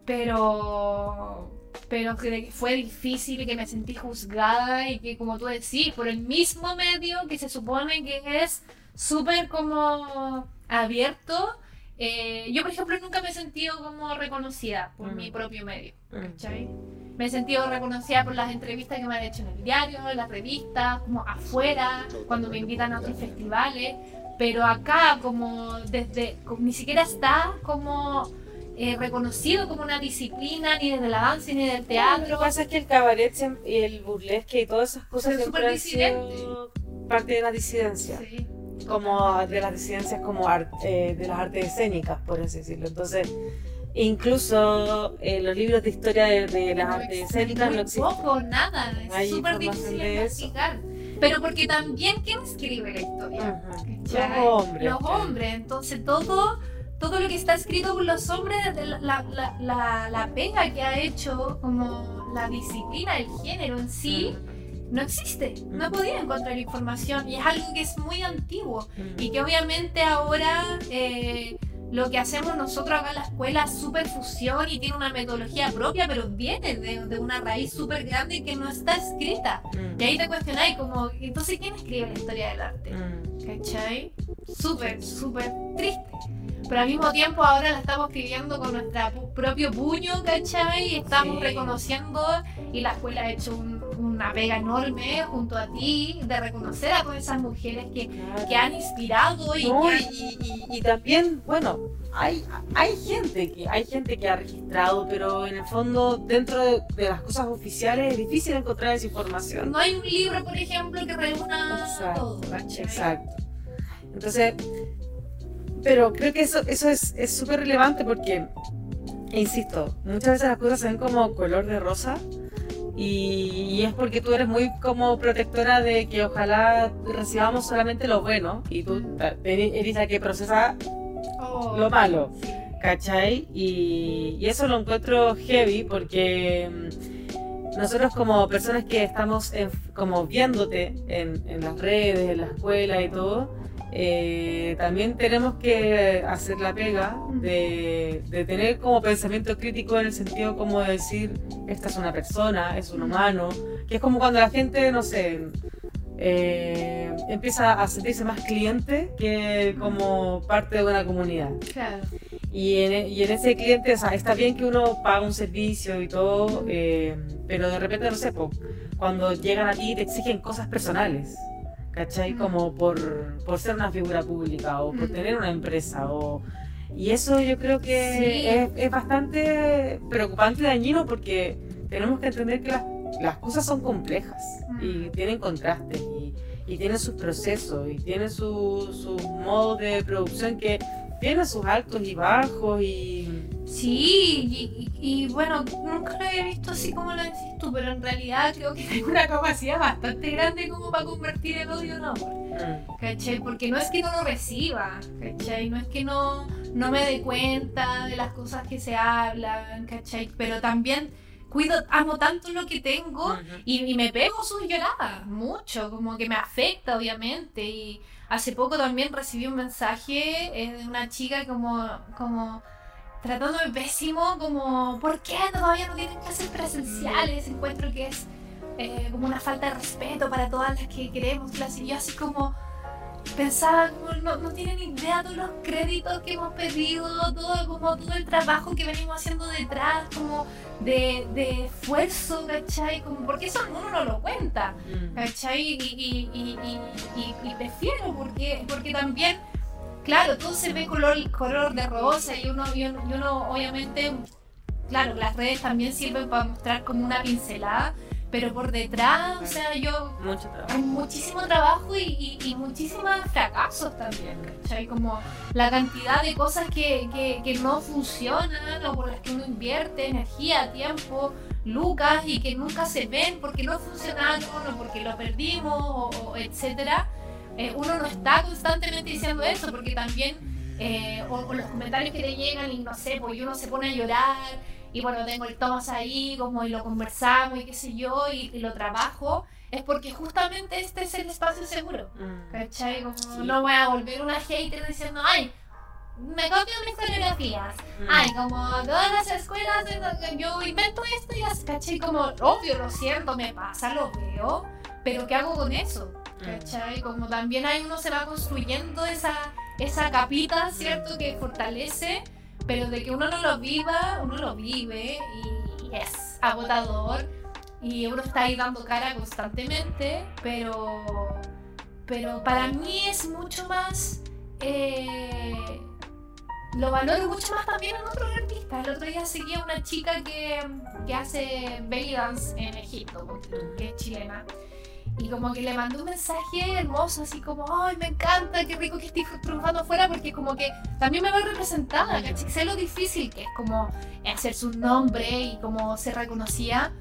pero. Pero que fue difícil, que me sentí juzgada y que, como tú decís, por el mismo medio que se supone que es súper como abierto. Eh, yo, por ejemplo, nunca me he sentido como reconocida por Mm. mi propio medio. Mm. ¿cachai? Me he sentido reconocida por las entrevistas que me han hecho en el diario, en las revistas, como afuera, cuando me invitan a otros festivales, pero acá como desde, como ni siquiera está como eh, reconocido como una disciplina ni desde la danza ni del Lo que teatro. pasa es que el cabaret y el burlesque y todas esas cosas siempre han sido disidente. parte de la disidencia. Sí. Como de las disidencias como ar- eh, de las artes escénicas, por así decirlo. Entonces, incluso eh, los libros de historia de, de las No artes escénicas no existen. poco, nada, es súper difícil de investigar. Pero porque también, ¿quién escribe la historia? Los hombres. Los hombres. Entonces todo, todo lo que está escrito por los hombres, la, la, la- la pega que ha hecho, como la disciplina, el género en sí, no existe. No he podido encontrar información y es algo que es muy antiguo y que obviamente ahora eh, lo que hacemos nosotros acá en la escuela es súper fusión y tiene una metodología propia, pero viene de, de una raíz súper grande que no está escrita. Y ahí te cuestionáis como, entonces ¿quién escribe la historia del arte? ¿Cachai? Súper, súper triste. Pero al mismo tiempo ahora la estamos escribiendo con nuestro propio puño, ¿cachai? Y estamos Sí. reconociendo y la escuela ha hecho un- una pega enorme junto a ti de reconocer a todas esas mujeres que, Claro. que han inspirado y No, que y, y- y también, bueno, hay, hay gente que hay gente que ha registrado, pero en el fondo, dentro de, de las cosas oficiales, es difícil encontrar esa información. no hay un libro, por ejemplo, que reúna Exacto, todo. Exacto. Entonces, pero creo que eso, eso es es súper relevante porque, insisto, muchas veces las cosas se ven como color de rosa y, y es porque tú eres muy como protectora de que ojalá recibamos solamente lo bueno y tú eres la que procesa Oh, lo malo. sí. ¿Cachai? Y, y eso lo encuentro heavy porque mm, nosotros como personas que estamos en- como viéndote en, en las redes, en la escuela y todo, eh, también tenemos que hacer la pega de, de tener como pensamiento crítico en el sentido como de decir, esta es una persona, es un humano, que es como cuando la gente, no sé, eh, empieza a sentirse más cliente que como parte de una comunidad. Claro. Y en, e- y en ese cliente, o sea, está bien que uno paga un servicio y todo, eh, pero de repente, no sé, po, cuando llegan a ti te exigen cosas personales, ¿cachai? Como por, por ser una figura pública o por Mm. tener una empresa. O, y eso yo creo que Sí. es, es bastante preocupante y dañino porque tenemos que entender que las, las cosas son complejas y Mm. tienen contrastes y, y tienen sus procesos y tienen su- sus modos de producción que tienen sus altos y bajos y Sí, y, y- y bueno, nunca lo había visto así como lo decís tú, pero en realidad creo que [LAUGHS] tengo una capacidad bastante grande como para convertir el odio en amor. mm, ¿Cachai? Porque no es que no lo reciba, ¿cachai? No es que no, no me dé cuenta de las cosas que se hablan, ¿cachai? Pero también cuido, amo tanto lo que tengo y me pego sus lloradas, mucho, como que me afecta, obviamente. Y hace poco también recibí un mensaje eh, de una chica como, como tratándome pésimo, como, ¿por qué todavía no tienen clases presenciales? Encuentro que es eh, como una falta de respeto para todas las que queremos clase. Y yo así como pensaba como no, no tienen idea todos los créditos que hemos pedido, todo, como todo el trabajo que venimos haciendo detrás, como de, de esfuerzo, ¿cachai? Como, porque eso uno no lo cuenta, Mm. ¿cachai? Y, y, y- y prefiero, porque, porque también, claro, todo se ve color, color de rosa y uno, y uno, y uno obviamente, claro, las redes también sirven para mostrar como una pincelada, pero por detrás, o sea, yo Mucho trabajo. muchísimo trabajo y, y, y muchísimos fracasos también, ¿cachai? Como la cantidad de cosas que, que, que no funcionan o por las que uno invierte energía, tiempo, lucas y que nunca se ven porque no funcionaron o porque lo perdimos o, o etcétera. Eh, uno no está constantemente diciendo eso porque también eh, o, o los comentarios que le llegan y no sé, pues uno se pone a llorar y bueno, tengo el Thomas ahí como y lo conversamos y qué sé yo y, y lo trabajo, es porque justamente este es el espacio seguro. Mm. ¿Cachai? Como Sí. no voy a volver una hater diciendo, ay, me copian mis coreografías. Mm. Ay, como todas las escuelas, yo invento esto y así, ¿cachai? Como, obvio, lo siento, me pasa, lo veo, pero ¿qué hago con eso? ¿Cachai? Como también ahí uno se va construyendo esa, esa capita, ¿cierto? Que fortalece, pero de que uno no lo viva, uno lo vive y es agotador y uno está ahí dando cara constantemente, pero, pero para mí es mucho más... eh, lo valoro mucho más también en otros artistas. El otro día seguía una chica que, que hace belly dance en Egipto, que es chilena. Y como que le mandó un mensaje hermoso, así como, ay, me encanta, qué rico que estés triunfando afuera, porque como que también me veo representada, ¿cachai? Sé lo difícil que es como hacer su nombre y como ser reconocida.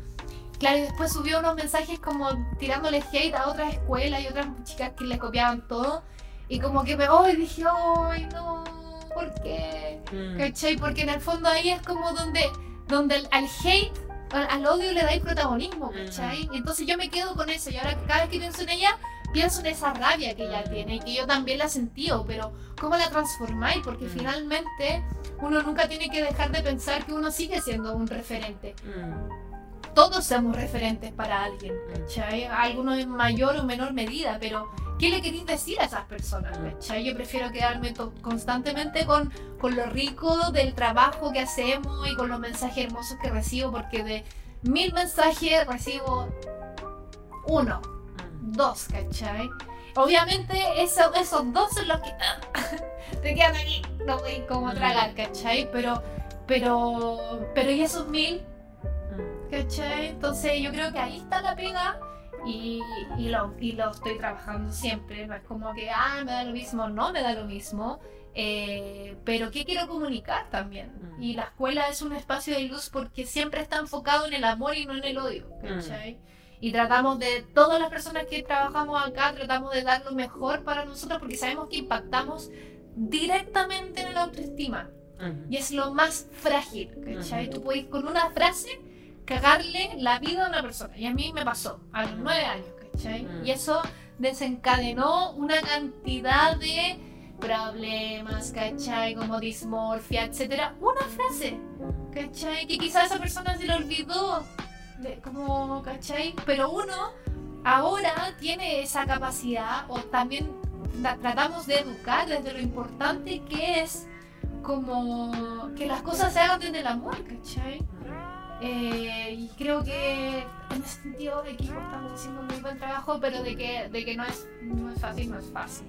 Claro, y después subió unos mensajes como tirándole hate a otras escuelas y otras chicas que le copiaban todo. Y como que me y dije, ay, no, ¿por qué? Mm. ¿Cachai? Porque en el fondo ahí es como donde, donde al hate, al, odio le dais protagonismo, ¿cachai? Entonces yo me quedo con eso y ahora cada vez que pienso en ella, pienso en esa rabia que ella tiene y que yo también la sentido, pero ¿cómo la transformáis? Porque Mm. finalmente uno nunca tiene que dejar de pensar que uno sigue siendo un referente. Mm. Todos somos referentes para alguien, ¿cachai? Algunos en mayor o menor medida, pero ¿qué le queréis decir a esas personas? ¿cachai? Yo prefiero quedarme constantemente con, con lo rico del trabajo que hacemos y con los mensajes hermosos que recibo, porque de mil mensajes recibo uno, Mm. dos, ¿cachai? Obviamente eso- esos dos son los que [LAUGHS] te quedan aquí, no voy como tragar, ¿cachai? Pero, pero, pero y esos mil Mm. ¿Cachai? Entonces yo creo que ahí está la pega y, y, lo, y lo estoy trabajando siempre. No es como que, ah, me da lo mismo, no me da lo mismo. eh, pero ¿qué quiero comunicar también? Mm. Y la escuela es un espacio de luz porque siempre está enfocado en el amor y no en el odio. ¿Cachai? Y tratamos de, todas las personas que trabajamos acá, tratamos de dar lo mejor para nosotros porque sabemos que impactamos directamente en la autoestima. Mm. Y es lo más frágil, ¿cachai? Tú puedes con una frase cagarle la vida a una persona. Y a mí me pasó a los nueve años, ¿cachai? Mm. Y eso desencadenó una cantidad de problemas, ¿cachai? Como dismorfia, etcétera. Una frase, ¿cachai? Que quizás esa persona se le olvidó, de, como, ¿cachai? Pero uno ahora tiene esa capacidad, o también tratamos de educar desde lo importante que es como que las cosas se hagan desde el amor, ¿cachai? Eh, y creo que en ese sentido el equipo estamos haciendo un muy buen trabajo, pero de que, de que no, es, no es fácil, no es fácil,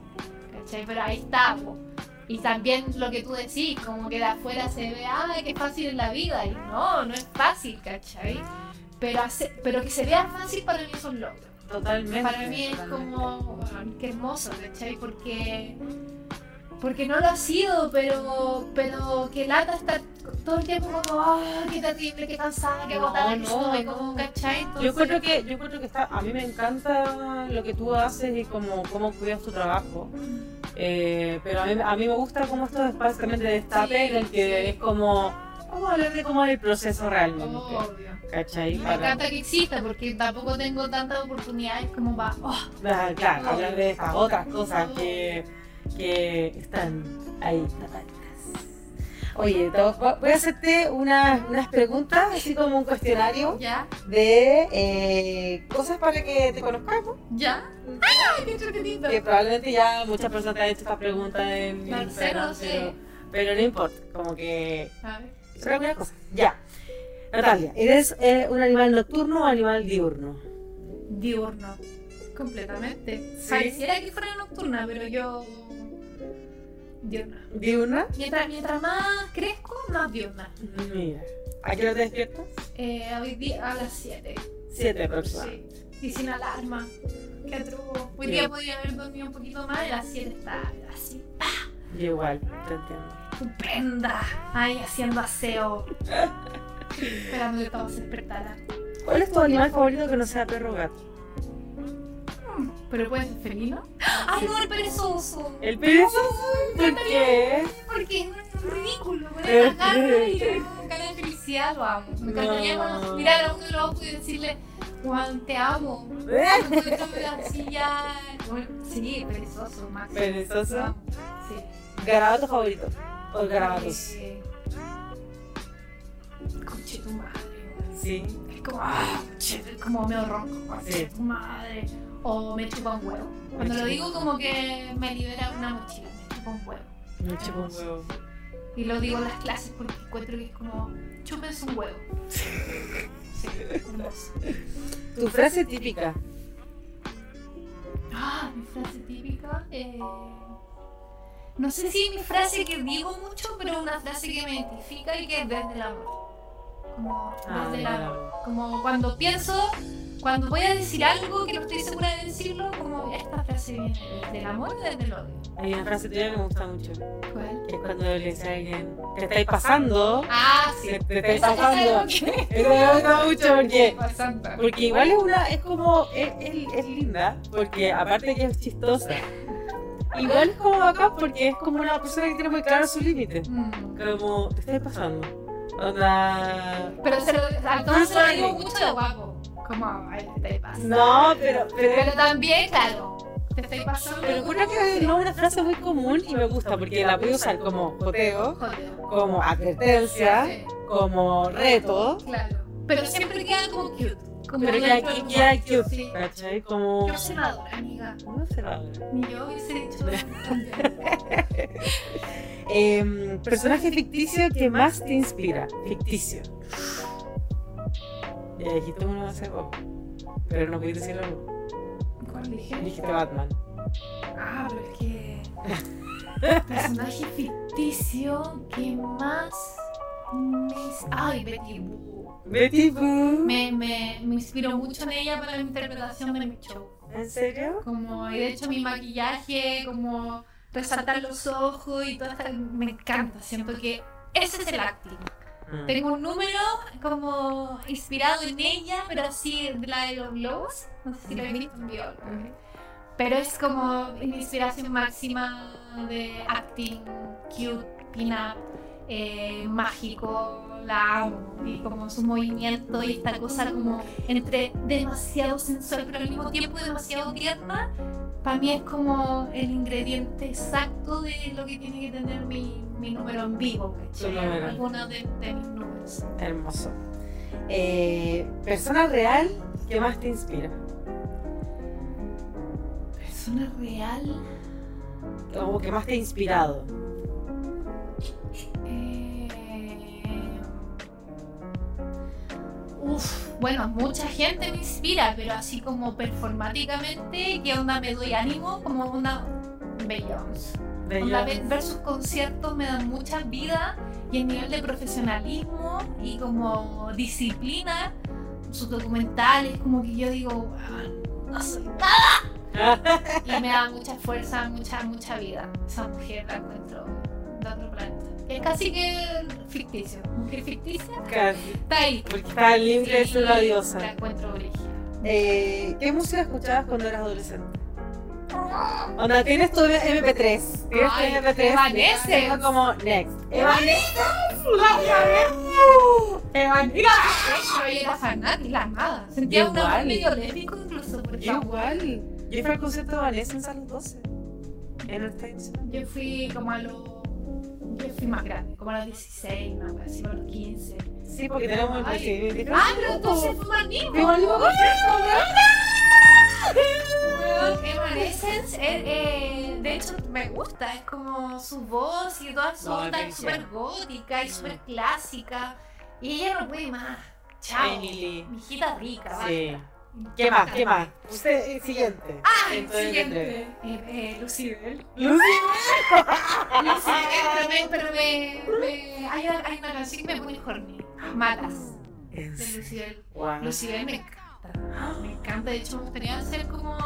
¿cachai? Pero ahí está, po. Y también lo que tú decís, como que de afuera se ve, ah, qué fácil es la vida, y no, no es fácil, ¿cachai? Pero, hace- pero que se vea fácil para mí es un logro. Totalmente. Para mí es totalmente. como, "Wow, qué hermoso, ¿cachai? Porque, porque no lo ha sido, pero, pero que lata estar todo el tiempo como, ah, qué terrible, qué cansada, qué No, agotada que no, estoy, no. como, ¿cachai? Yo Entonces, encuentro que, yo encuentro que está, a mí me encanta lo que tú haces y cómo, cómo cuidas tu trabajo. Eh, pero a mí, a mí me gusta como estos espacios también de destape Sí, en el que sí. es como, vamos a hablar de cómo es el proceso realmente. obvio. ¿Cachai? Me Para- encanta que exista porque tampoco tengo tantas oportunidades como para, oh, Ah, claro, hablar de estas otras cosas que, que están ahí. Oye, voy a hacerte unas, unas preguntas, así como un cuestionario ¿Ya? de eh, cosas para que te conozcamos. ¿Ya? ¡Ay, qué entretenido! Que probablemente ya muchas personas te han hecho esta pregunta en No sé, Instagram, no sé. pero, pero no importa, como que A ver. alguna cosa. Ya. Natalia, ¿eres eh, un animal nocturno o animal diurno? Diurno. Completamente. Sí. Pareciera que fuera nocturna, pero yo. Diurna. ¿Diurna? Mientras, mientras más crezco, más diurna. Mira. ¿A qué hora te despiertas? Eh, hoy día a las 7. Siete aproximadamente. Sí. Y sin alarma. Qué atroz. Hoy día podría haber dormido un poquito más y a las 7 está así. Yo igual, te entiendo. Estupenda. Ahí haciendo aseo. [LAUGHS] Esperando que todos se despertaran. ¿Cuál es tu animal favorito que no sea perro o gato? ¿Pero puede ser felino? ¡Ay, no, el perezoso! ¿El perezoso? ¿Por qué? Porque es ridículo, con esas garras y con cara de felicidad lo amo. Me encantaría No. cuando mirar a uno de los ojos y decirle, Juan, te amo. ¿Eh? Sí, perezoso, Max. ¿Perezoso? Sí. ¿Garabato favorito? ¿O garabatos? Eh, Conche tu madre. Sí. Es como, ah, es como medio ronco, conche Sí. tu madre. O me chupa un huevo. Cuando lo chupa digo, como que me libera una mochila, me chupa un huevo. Me chupo un huevo. Y lo digo en las clases porque encuentro que es como, chúpense un huevo. [LAUGHS] Sí, hermoso. Tu frase típica. Ah, mi frase típica. eh, No sé si mi frase que digo mucho, pero una frase que me identifica y que es desde el amor. Como Ah, desde el amor. Como cuando pienso, cuando voy a decir algo que no estoy segura de decirlo, como esta frase viene desde el amor o desde el odio. Hay una frase tuya que me gusta mucho. ¿Cuál? Que es cuando le dice a alguien, te estáis pasando. Ah, sí. Te, te estáis pasando. Eso me gusta mucho porque Pasando. Porque igual es una, es como, es, es- es linda, porque aparte que es chistosa, igual es como bacán porque es como una persona que tiene muy claro su límite. Mm. Como, te estás pasando. Onda. Pero se lo, a todos se lo digo mucho de guapo. Como, ay, te te pasa. No, pero. Pero, Pero también, claro, te estoy pasando. pero creo que no es una frase muy común y me gusta porque la puedo usar como joteo, como advertencia, Sí, como reto, claro. Pero siempre queda como cute. Como pero que aquí queda cute, Sí. ¿cachai? Como. Qué observadora, amiga. La verdad. Ni yo hubiese dicho [LAUGHS] Em, personaje ficticio que más te inspira. Ficticio. Ya dijiste uno hace poco. Pero no pudiste decirlo. ¿Cuál dije? Dijiste Batman. Ah, pero es que. [LAUGHS] Personaje ficticio que más. Me... Ay, Betty Boo. Betty Boo. Me, me, me inspiró mucho en ella para la interpretación de mi show. ¿En serio? Como, y de hecho, mi maquillaje, como resaltar los ojos y todo me encanta. Siento que ese es el acting. Mm. Tengo un número como inspirado en ella, pero así de la de los globos. No sé si lo he visto en vivo. Pero es como mi inspiración máxima de acting, cute, pin-up, eh, mágico, la amo. Y como su movimiento y esta cosa como entre demasiado sensual, pero al mismo tiempo demasiado tierna. Para mí es como el ingrediente exacto de lo que tiene que tener mi, mi número en vivo, ¿cachai? Algunos de, de mis números. Hermoso. Eh, persona real que más te inspira. Persona real. O que más te ha inspirado. Eh... Uf, bueno, mucha gente me inspira, pero así como performáticamente, ¿qué onda me doy ánimo? Como una Beyoncé. Onda, ver, ver sus conciertos me dan mucha vida y el nivel de profesionalismo y como disciplina, sus documentales, como que yo digo, "Weón, no soy nada. [LAUGHS] Y me da mucha fuerza, mucha, mucha vida. Esa mujer la encuentro de otro planeta. Es casi que ficticio. Mujer ficticia. Casi. Está ahí. Porque está libre de ser la La diosa. encuentro brígida. Eh, ¿Qué música escuchabas cuando eras adolescente? Onda, tienes tu MP3. Tienes tu MP3. Evanescence. Tengo como Next. Evanescence. Evangelio. Pero yo era fanática, la nada. Sentía un amor medio lésbico incluso igual. Yo fui al concierto de Evanescence a los 12. En el Times. Yo fui como a los yo fui más grande, como a los 16, una wea así, a los 15. Sí, porque tenemos Ay. que Ah, pero entonces fue más niño. Fue más niño. Weón, Evanescence, eh, eh, de hecho me gusta, es como su voz y toda su No, onda es súper gótica y súper clásica. Y ella no puede más. Chao. Emily. Mi hijita rica, Sí. ¿Qué más? ¿Qué más? Usted, eh, siguiente. Ah, Entonces, siguiente. Eh, eh, Lucibel. Lucy. [LAUGHS] Lucibel, pero me, pero me, me- hay, hay una canción que me pone horny. Matas, de Lucibel. Wow. Lucibel me encanta. Me encanta, de hecho me gustaría hacer como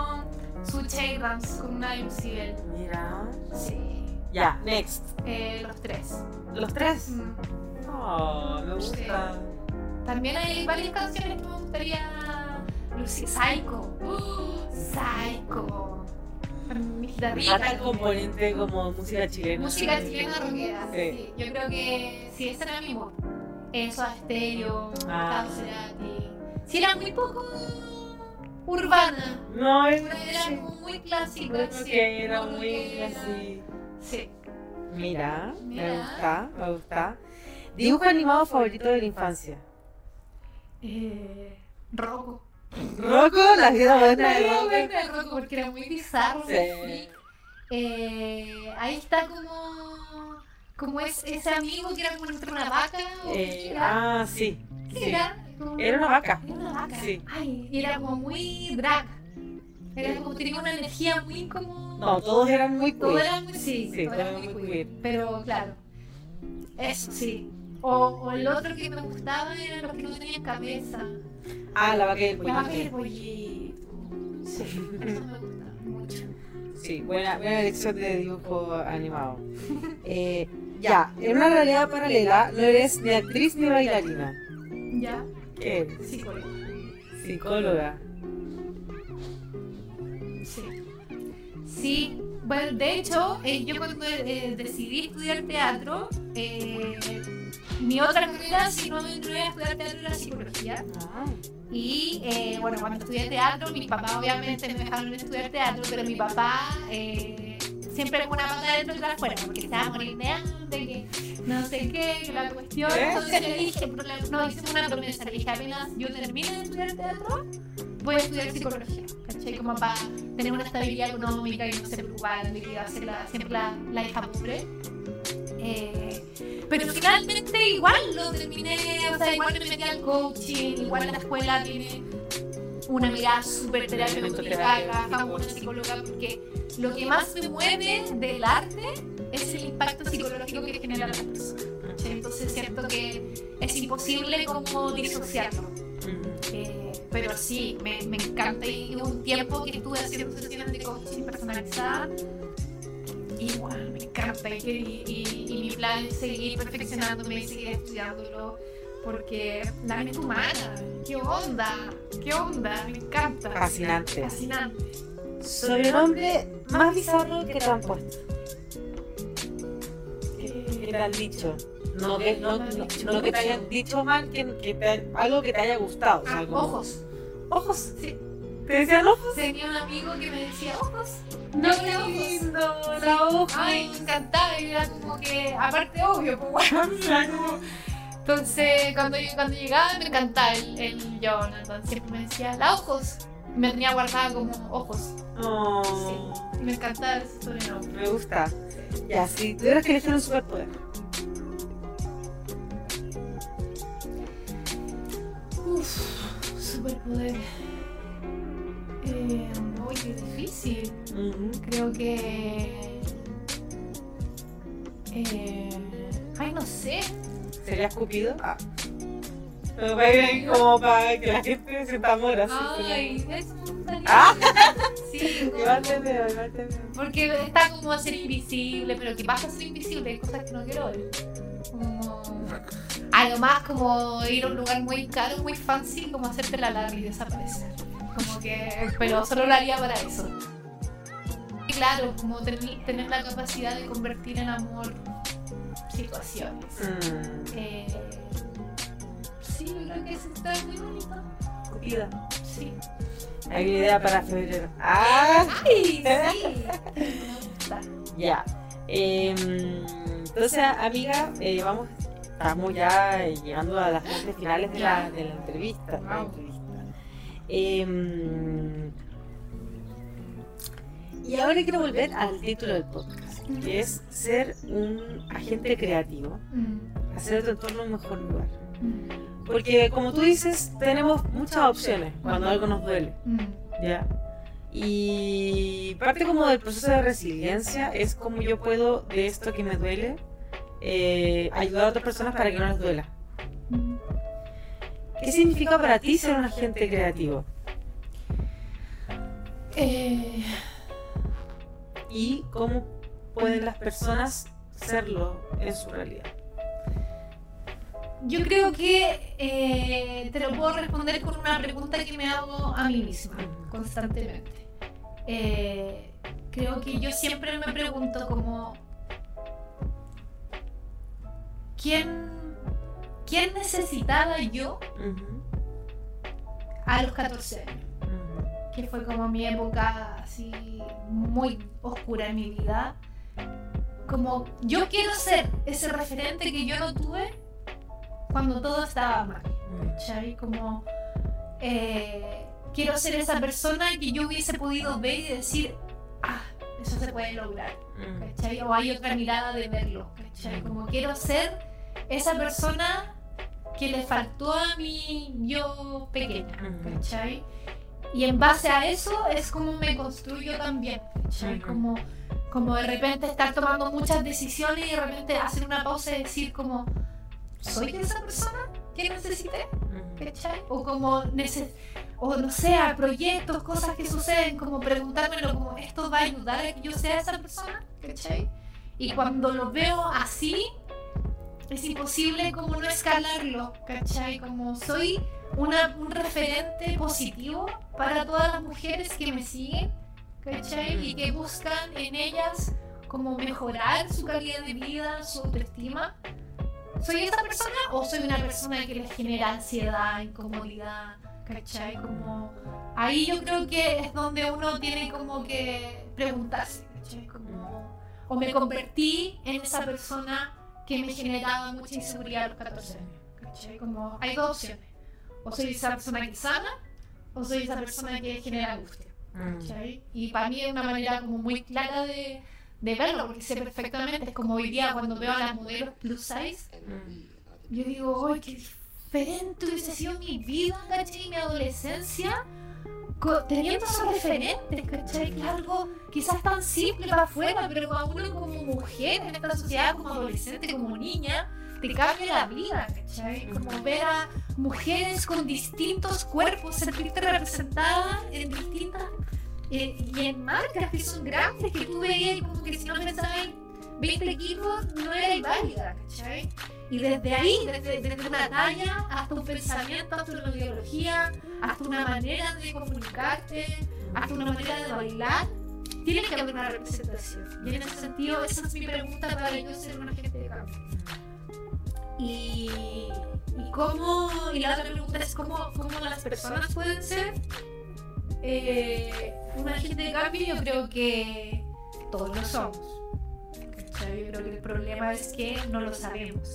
su chain dance con una de Lucibel. Mira. Sí. Ya, next. Eh, los tres. ¿Los tres? Mm. Oh, me gusta. También hay varias canciones que me gustaría. Lucy, Psycho. Psycho. Falta el componente como música chilena. Música chilena rockera. Sí. Sí. Yo creo que sí, ese era mi mood. Eso, Stereo, Ah. Gustavo Cerati. Sí, era muy poco urbana. No, es Era sí. muy clásica. Creo sí, que era muy rockera. así. Sí. Mira, me Mira. gusta, me gusta. Dibujo animado favorito de la infancia. Eh, Rocco. Rocco, la vida moderna de Rocco. de Rocco, porque era muy bizarro. Sí. muy freak. Eh, ahí está como. Como es ese amigo que era como entre una vaca. ¿o qué Eh, era? ah, sí. ¿Qué sí. era? Como- Era una vaca. Era una vaca. Sí. Ay, y era como muy drag. Era como tenía una energía muy como. No, todos eran muy queer. era muy. Sí, Sí, muy muy queer. queer. Pero claro. Eso sí. O, o el otro que me gustaba era los que no tenían cabeza. Ah, la vaca y el La vaca y el pollito. pollito. Sí, eso me gusta mucho. Sí, buena, buena elección de dibujo animado. [LAUGHS] Eh, ya, en una realidad paralela no eres ni actriz ni bailarina. ¿Ya? ¿Qué eres? Psicólogo. Psicóloga. Sí. Sí, bueno, de hecho, eh, yo cuando eh, decidí estudiar teatro, eh, mi otra carrera, si no me entré a estudiar teatro, era psicología. Ah, Y eh, bueno, cuando estudié teatro, mi papá obviamente me dejaron estudiar teatro, pero mi papá eh, siempre con una pata dentro y otra afuera, porque estaba morir de hambre, que no sé qué, que la cuestión. ¿Eh? Entonces le dije, no, hicimos una promesa, le dije, apenas yo termine de estudiar teatro, voy a estudiar psicología, ¿cachai? Como para tener una estabilidad económica y no ser iba a ser la, siempre la, la hija pobre. Eh, pero finalmente igual lo terminé, o sea, igual me metí al coaching, igual la escuela tiene una mirada súper terapéutica, terapéutico. trabaja con una psicóloga, porque lo que más me mueve del arte es el impacto psicológico que genera la persona. Entonces siento que es imposible como disociarlo. Eh, pero sí, me, me encanta y un tiempo que estuve haciendo sesiones de coaching personalizada y igual me encanta y, y- y mi plan es seguir perfeccionándome y seguir estudiándolo porque la mente humana, qué onda, qué onda, me encanta. Fascinante. Fascinante. Sobrenombre más bizarro que te han puesto. ¿Qué te han dicho? No que, no, no- no que te hayan dicho mal, que, que te- algo que te haya gustado. o sea, Ah, ojos. ¿Ojos? Sí. ¿Te decían ojos? Tenía un amigo que me decía ojos. No, qué ojos. lindo, la ojos. Ay, me encantaba y era como que, aparte obvio, pues [LAUGHS] bueno, era como- Entonces, cuando, yo- cuando llegaba me encantaba el, el Jonathan, siempre me decía, la ojos. Me tenía guardada como ojos. Oh, Sí. Y me encantaba ese sobrenombre. Me gusta. Ya, si tuvieras que elegir un superpoder. Uff, superpoder. Eh, uy, qué difícil. Creo que. Eh, ay, no sé. ¿Sería escupido? Ah. Pero para como para que la gente sienta amor así. Ay, eso me gustaría. Ah. Sí, [LAUGHS] como- Igual te veo, igual te veo. Porque está como a ser invisible, pero que pasa a ser invisible, hay cosas que no quiero ver. Como. Algo más como ir a un lugar muy caro, muy fancy, como hacerte la larga y desaparecer. Como que. Pero solo lo haría para eso. Y claro, como tener, tener la capacidad de convertir en amor situaciones. Mm, Eh, sí, yo creo que eso está muy bonito. Escupida. Sí. Hay una idea para febrero. ¡Ah! ¡Ay! Sí. [LAUGHS] Ya. Em, Entonces, amiga, eh, vamos, estamos ya llegando a las partes finales de la, de la entrevista. la entrevista. Em, y ahora quiero volver al título del podcast, que es ser un agente creativo, Mm, hacer tu entorno un mejor lugar. mm, Porque como tú dices, tenemos muchas opciones cuando algo nos duele, mm. ¿ya? Y parte como del proceso de resiliencia es como yo puedo de esto que me duele eh, ayudar a otras personas para que no les duela. ¿Qué significa para ti ser un agente creativo? Eh, ¿Y cómo pueden las personas serlo en su realidad? yo creo que eh, te lo puedo responder con una pregunta que me hago a mí misma constantemente. Eh, creo que yo siempre me pregunto como ¿quién, quién necesitaba yo a los 14 años? que fue como mi época así muy oscura en mi vida. Como yo quiero ser ese referente que yo no tuve cuando todo estaba mal. ¿cachai? Como eh, quiero ser esa persona que yo hubiese podido ver y decir, ah, eso se puede lograr. ujú, ¿cachai? O hay otra mirada de verlo, ¿cachai? Como quiero ser esa persona que le faltó a mi yo pequeña. ¿cachai? Y en base a eso es como me construyo también, ¿cachai? Ujú. Como, como de repente estar tomando muchas decisiones y de repente hacer una pausa y decir como, ¿soy esa persona que necesité? ¿cachai? O como, neces o no sé, a proyectos, cosas que suceden, como preguntármelo como, ¿esto va a ayudar a que yo sea esa persona? ¿cachai? Y cuando lo veo así, es imposible como no escalarlo, ¿cachai? Como soy una, un referente positivo para todas las mujeres que me siguen, ¿cachai? Y que buscan en ellas como mejorar su calidad de vida, su autoestima. ¿Soy esa persona o soy una persona que les genera ansiedad, incomodidad, ¿cachai? Como ahí yo creo que es donde uno tiene como que preguntarse, ¿cachai? Como, o me convertí en esa persona que me generaba mucha inseguridad a los 14 años, ¿cachai? Como hay dos opciones, o soy esa persona que sana o soy esa persona que genera angustia. Mm. ¿cachai? Y para mí es una manera como muy clara de, de verlo, porque sé perfectamente, es como hoy día cuando veo a las modelos plus size, Mm. yo digo, ¡ay, qué diferente hubiese sido mi vida, ¿cachai? Mi adolescencia, teniendo esos referentes, ¿cachai? Que algo quizás tan simple para afuera, pero para uno como mujer en esta sociedad, como adolescente, como niña, te cambia la vida, ¿cachai? Como ver a mujeres con distintos cuerpos, sentirte representada en distintas eh, y en marcas que son grandes, que tú veías y como que si no pensabas en 20 kilos no era válida, ¿cachai? Y desde ahí, desde, desde una talla hasta un pensamiento, hasta una ideología, hasta una manera de comunicarte, hasta una manera de bailar, tiene que haber una representación. Y en ese sentido, esa es mi pregunta para yo ser un agente de cambio. Y, y cómo, y la otra pregunta es cómo, cómo las personas pueden ser eh, un agente de cambio. Yo creo que todos lo somos. ¿cachai? Yo creo que el problema es que no lo sabemos.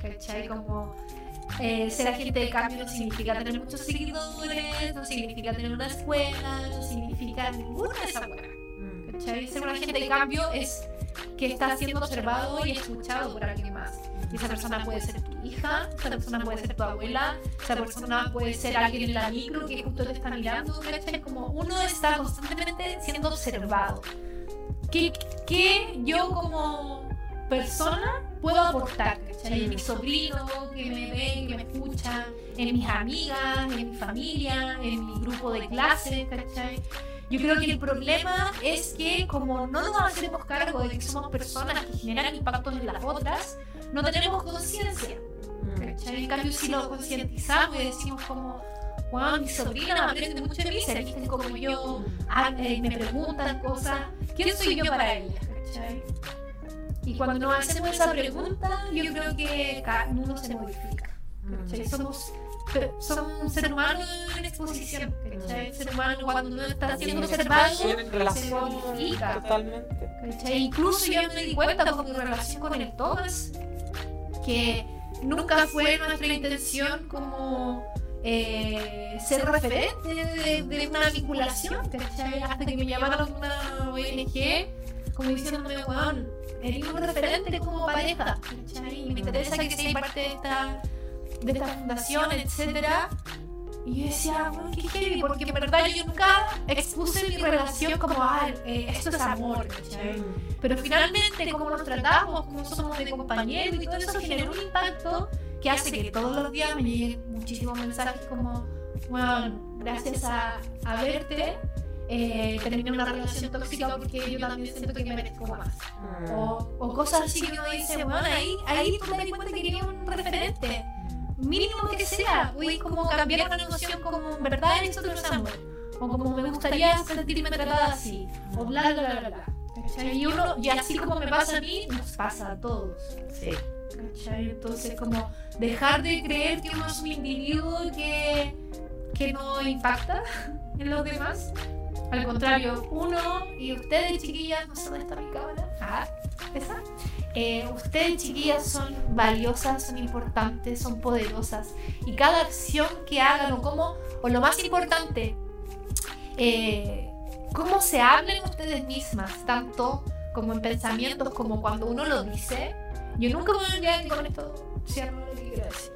¿cachai? Como eh, ser agente de cambio no significa tener muchos seguidores, no significa tener una escuela, no significa ninguna de esas cosas. ¿cachai? Ser un agente de cambio es que está siendo observado y escuchado por alguien más. Y esa persona puede ser tu hija, esa persona puede ser tu abuela, esa persona puede ser alguien en la micro que justo te está mirando, ¿cachai? Como uno está constantemente siendo observado. ¿Qué, qué yo como persona puedo aportar? ¿cachai? En mis sobrinos que me ven, que me escuchan, en mis amigas, en mi familia, en mi grupo de clase, ¿cachai? Yo creo que el problema es que como no nos hacemos cargo de que somos personas que generan impactos en las otras, no tenemos conciencia. En cambio, si lo concientizamos y decimos como, wow, mis sobrinas aprenden mucho de mí, se visten como yo, ah, eh, me preguntan cosas, ¿quién soy yo para? ¿cachai? Y cuando nos hacemos esa pregunta, yo creo que cada uno se modifica. ¿cachai? Somos pero son un ser humano en exposición. ¿cachai? El ser humano cuando no está siendo observado se modifica. Totalmente. ¿cachai? Incluso yo me di cuenta con mi relación con el Thomas que nunca fue nuestra intención como eh, ser referente de, de una vinculación. Hasta que me llamaron una ONG como diciéndome, weón, eres un referente como pareja, ¿cachai? Me interesa que seas parte de esta, de esta fundación, etcétera. Y yo decía, weón, qué heavy, porque en verdad yo nunca expuse mi relación como, ah, eh, esto es amor, ¿cachai? Pero finalmente, como nos tratamos, como somos de compañeros y todo eso generó un impacto que hace que todos los días me lleguen muchísimos mensajes como, bueno, gracias a, a verte, eh, terminé una relación tóxica porque yo también siento que me merezco más. O, o cosas así que uno dice, bueno, ahí, ahí tú te das cuenta que quería un referente. Mínimo que sea, voy como cambiar una noción como, en verdad, esto no es amor. O como me gustaría sentirme tratada así. O bla, bla, bla, bla. ¿Cachai? Y uno, y así como me pasa a mí, nos pasa a todos. Sí. ¿Cachai? Entonces, como dejar de creer que uno es un individuo que, que no impacta en los demás. Al contrario, uno y ustedes, chiquillas, no dónde está mi cámara. Ah, esa. Eh, ustedes, chiquillas, son valiosas, son importantes, son poderosas. Y cada acción que hagan, o como, o lo más importante, eh, cómo se hablen ustedes mismas, tanto como en pensamientos como cuando uno lo dice. Yo nunca me voy a olvidar que con esto cierro lo que quiero decir.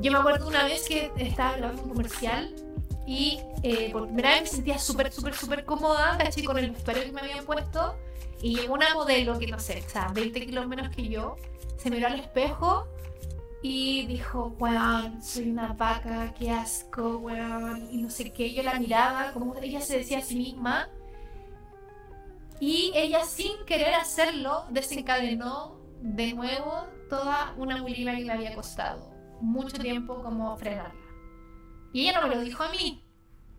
Yo me acuerdo una vez que estaba grabando un comercial y eh, por primera vez me sentía súper, súper, súper cómoda, caché, con el vestuario que me habían puesto. Y llegó una modelo que no sé, o sea, 20 kilos menos que yo, se miró al espejo y dijo, weón, soy una vaca, qué asco, weón, y no sé qué. Yo la miraba, como ella se decía a sí misma. Y ella, sin querer hacerlo, desencadenó de nuevo toda una bulimia que le había costado mucho tiempo como frenarla. Y ella no me lo dijo a mí,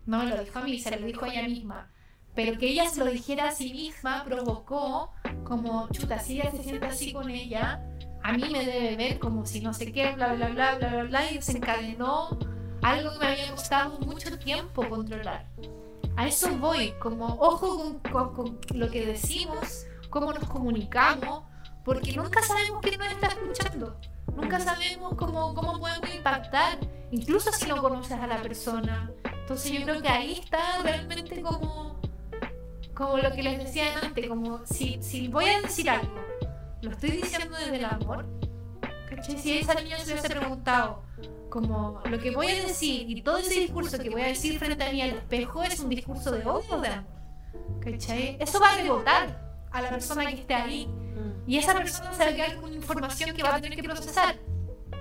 no me lo dijo a mí, se lo dijo a ella misma. Pero que ella se lo dijera a sí misma provocó como, chuta, si ella se siente así con ella, a mí me debe ver como si no sé qué, bla, bla, bla, bla, bla, bla, y desencadenó algo que me había costado mucho tiempo controlar. A eso voy, como ojo con, con- con lo que decimos, cómo nos comunicamos, porque nunca sabemos quién nos está escuchando. Nunca sabemos cómo, cómo podemos impactar, incluso si no conoces a la persona. Entonces yo creo que ahí está realmente como, como lo que les decía antes, como si, si voy a decir algo, lo estoy diciendo desde el amor. ¿cachai? Si esa niña se hubiese preguntado, como lo que voy a decir y todo ese discurso que voy a decir frente a mí al espejo es un discurso de odio de amor. ¿cachai? Eso va a rebotar a la persona que esté ahí. Y esa persona se va a quedar con información que va a tener que procesar.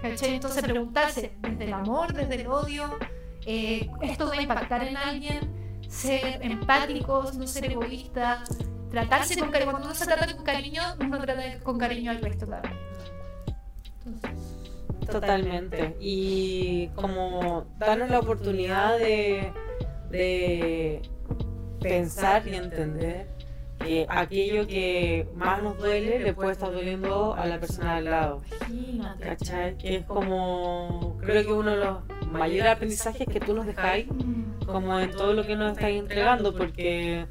¿Cachai? Entonces preguntarse desde el amor, desde el odio, eh, esto va a impactar en alguien, ser empáticos, no ser egoístas, tratarse con cariño. Cuando uno se trata con cariño, uno trata con cariño al resto también. Entonces, Totalmente. Y como darnos la oportunidad de, de pensar y entender que aquello que más nos duele le puede estar doliendo a la persona al lado. imagínate. ¿Cachai? Que es como, creo que uno de los mayores aprendizajes que tú nos dejáis, como en todo lo que nos estáis entregando, porque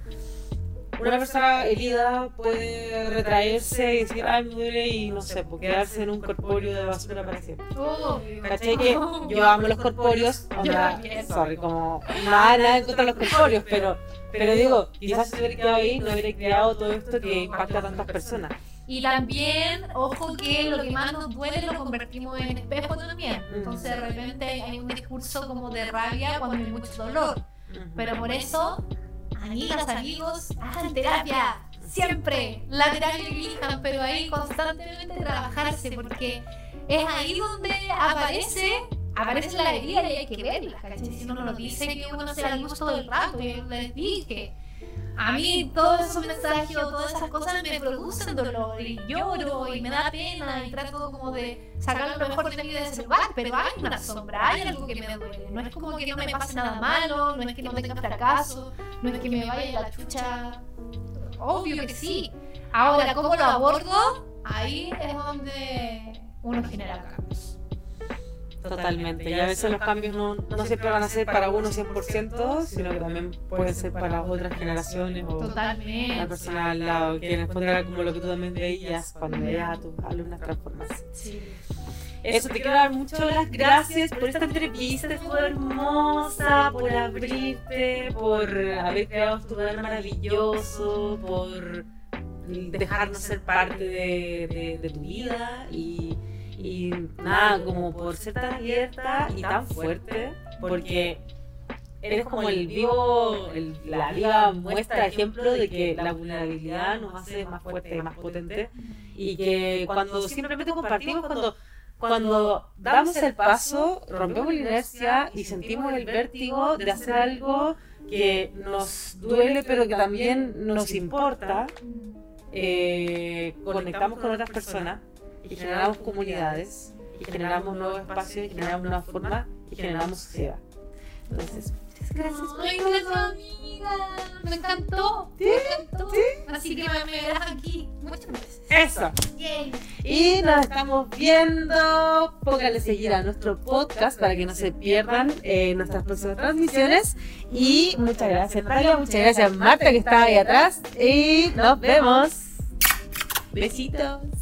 una persona herida puede retraerse y decir, ay, me duele, y no sé, pues quedarse en un corpóreo de basura para siempre. Obvio. ¿Cachai? Que yo amo los corpóreos, onda, también. sorry, como nada, nada en contra de los corpóreos, pero, pero digo, quizás si hubiera quedado ahí, no hubiera creado todo esto que impacta a tantas personas. Y también, ojo que lo que más nos duele lo convertimos en espejo también. Entonces de repente hay un discurso como de rabia cuando hay mucho dolor. Pero por eso, amigas, amigos, hagan terapia. Siempre la terapia que elijan, pero ahí constantemente trabajarse porque es ahí donde aparece aparece la herida y hay que verla. ¿cachai? Si uno no lo dice que uno se la luz todo el rato, yo les dije. A mí todos esos mensajes o todas esas cosas me producen dolor y lloro y me da pena y trato como de sacar lo mejor de vida de ese lugar, pero hay una sombra, hay algo que me duele. No es como que no me pase nada malo, no es que no tenga fracaso, no es que me vaya la chucha. Obvio que sí. Ahora, ¿cómo lo abordo? Ahí es donde uno genera cambios. Totalmente. Y a veces los cambios no, no siempre van a ser para uno 100%, sino que también pueden ser para otras generaciones o Totalmente. la persona al lado, que era como lo que tú también veías cuando veías a tus alumnas transformarse. Sí. Eso, te quiero dar muchas las gracias por esta entrevista, fue hermosa, por abrirte, por haber creado este lugar maravilloso, por dejarnos ser parte de, de- de tu vida y, y nada, como por ser tan abierta y tan fuerte, porque eres como el vivo, la viva muestra, ejemplo de que la vulnerabilidad nos hace más fuertes más potentes y que cuando simplemente compartimos, cuando cuando damos el paso, rompemos la inercia y sentimos el vértigo de hacer algo que nos duele pero que también nos importa, eh, conectamos con otras personas y generamos comunidades y generamos nuevos espacios y generamos nuevas formas y generamos sociedad. Entonces, muchas gracias Ay, gracias, amiga. Me encantó. ¿Sí? Me encantó. ¿Sí? Así que me, me verás aquí muchas veces. Eso. Yay. Y nos estamos viendo. Póngale seguir a nuestro podcast para que no se pierdan eh, nuestras próximas transmisiones. Y muchas gracias, Natalia. Muchas gracias, Marta, que está ahí atrás. Y nos vemos. Besitos.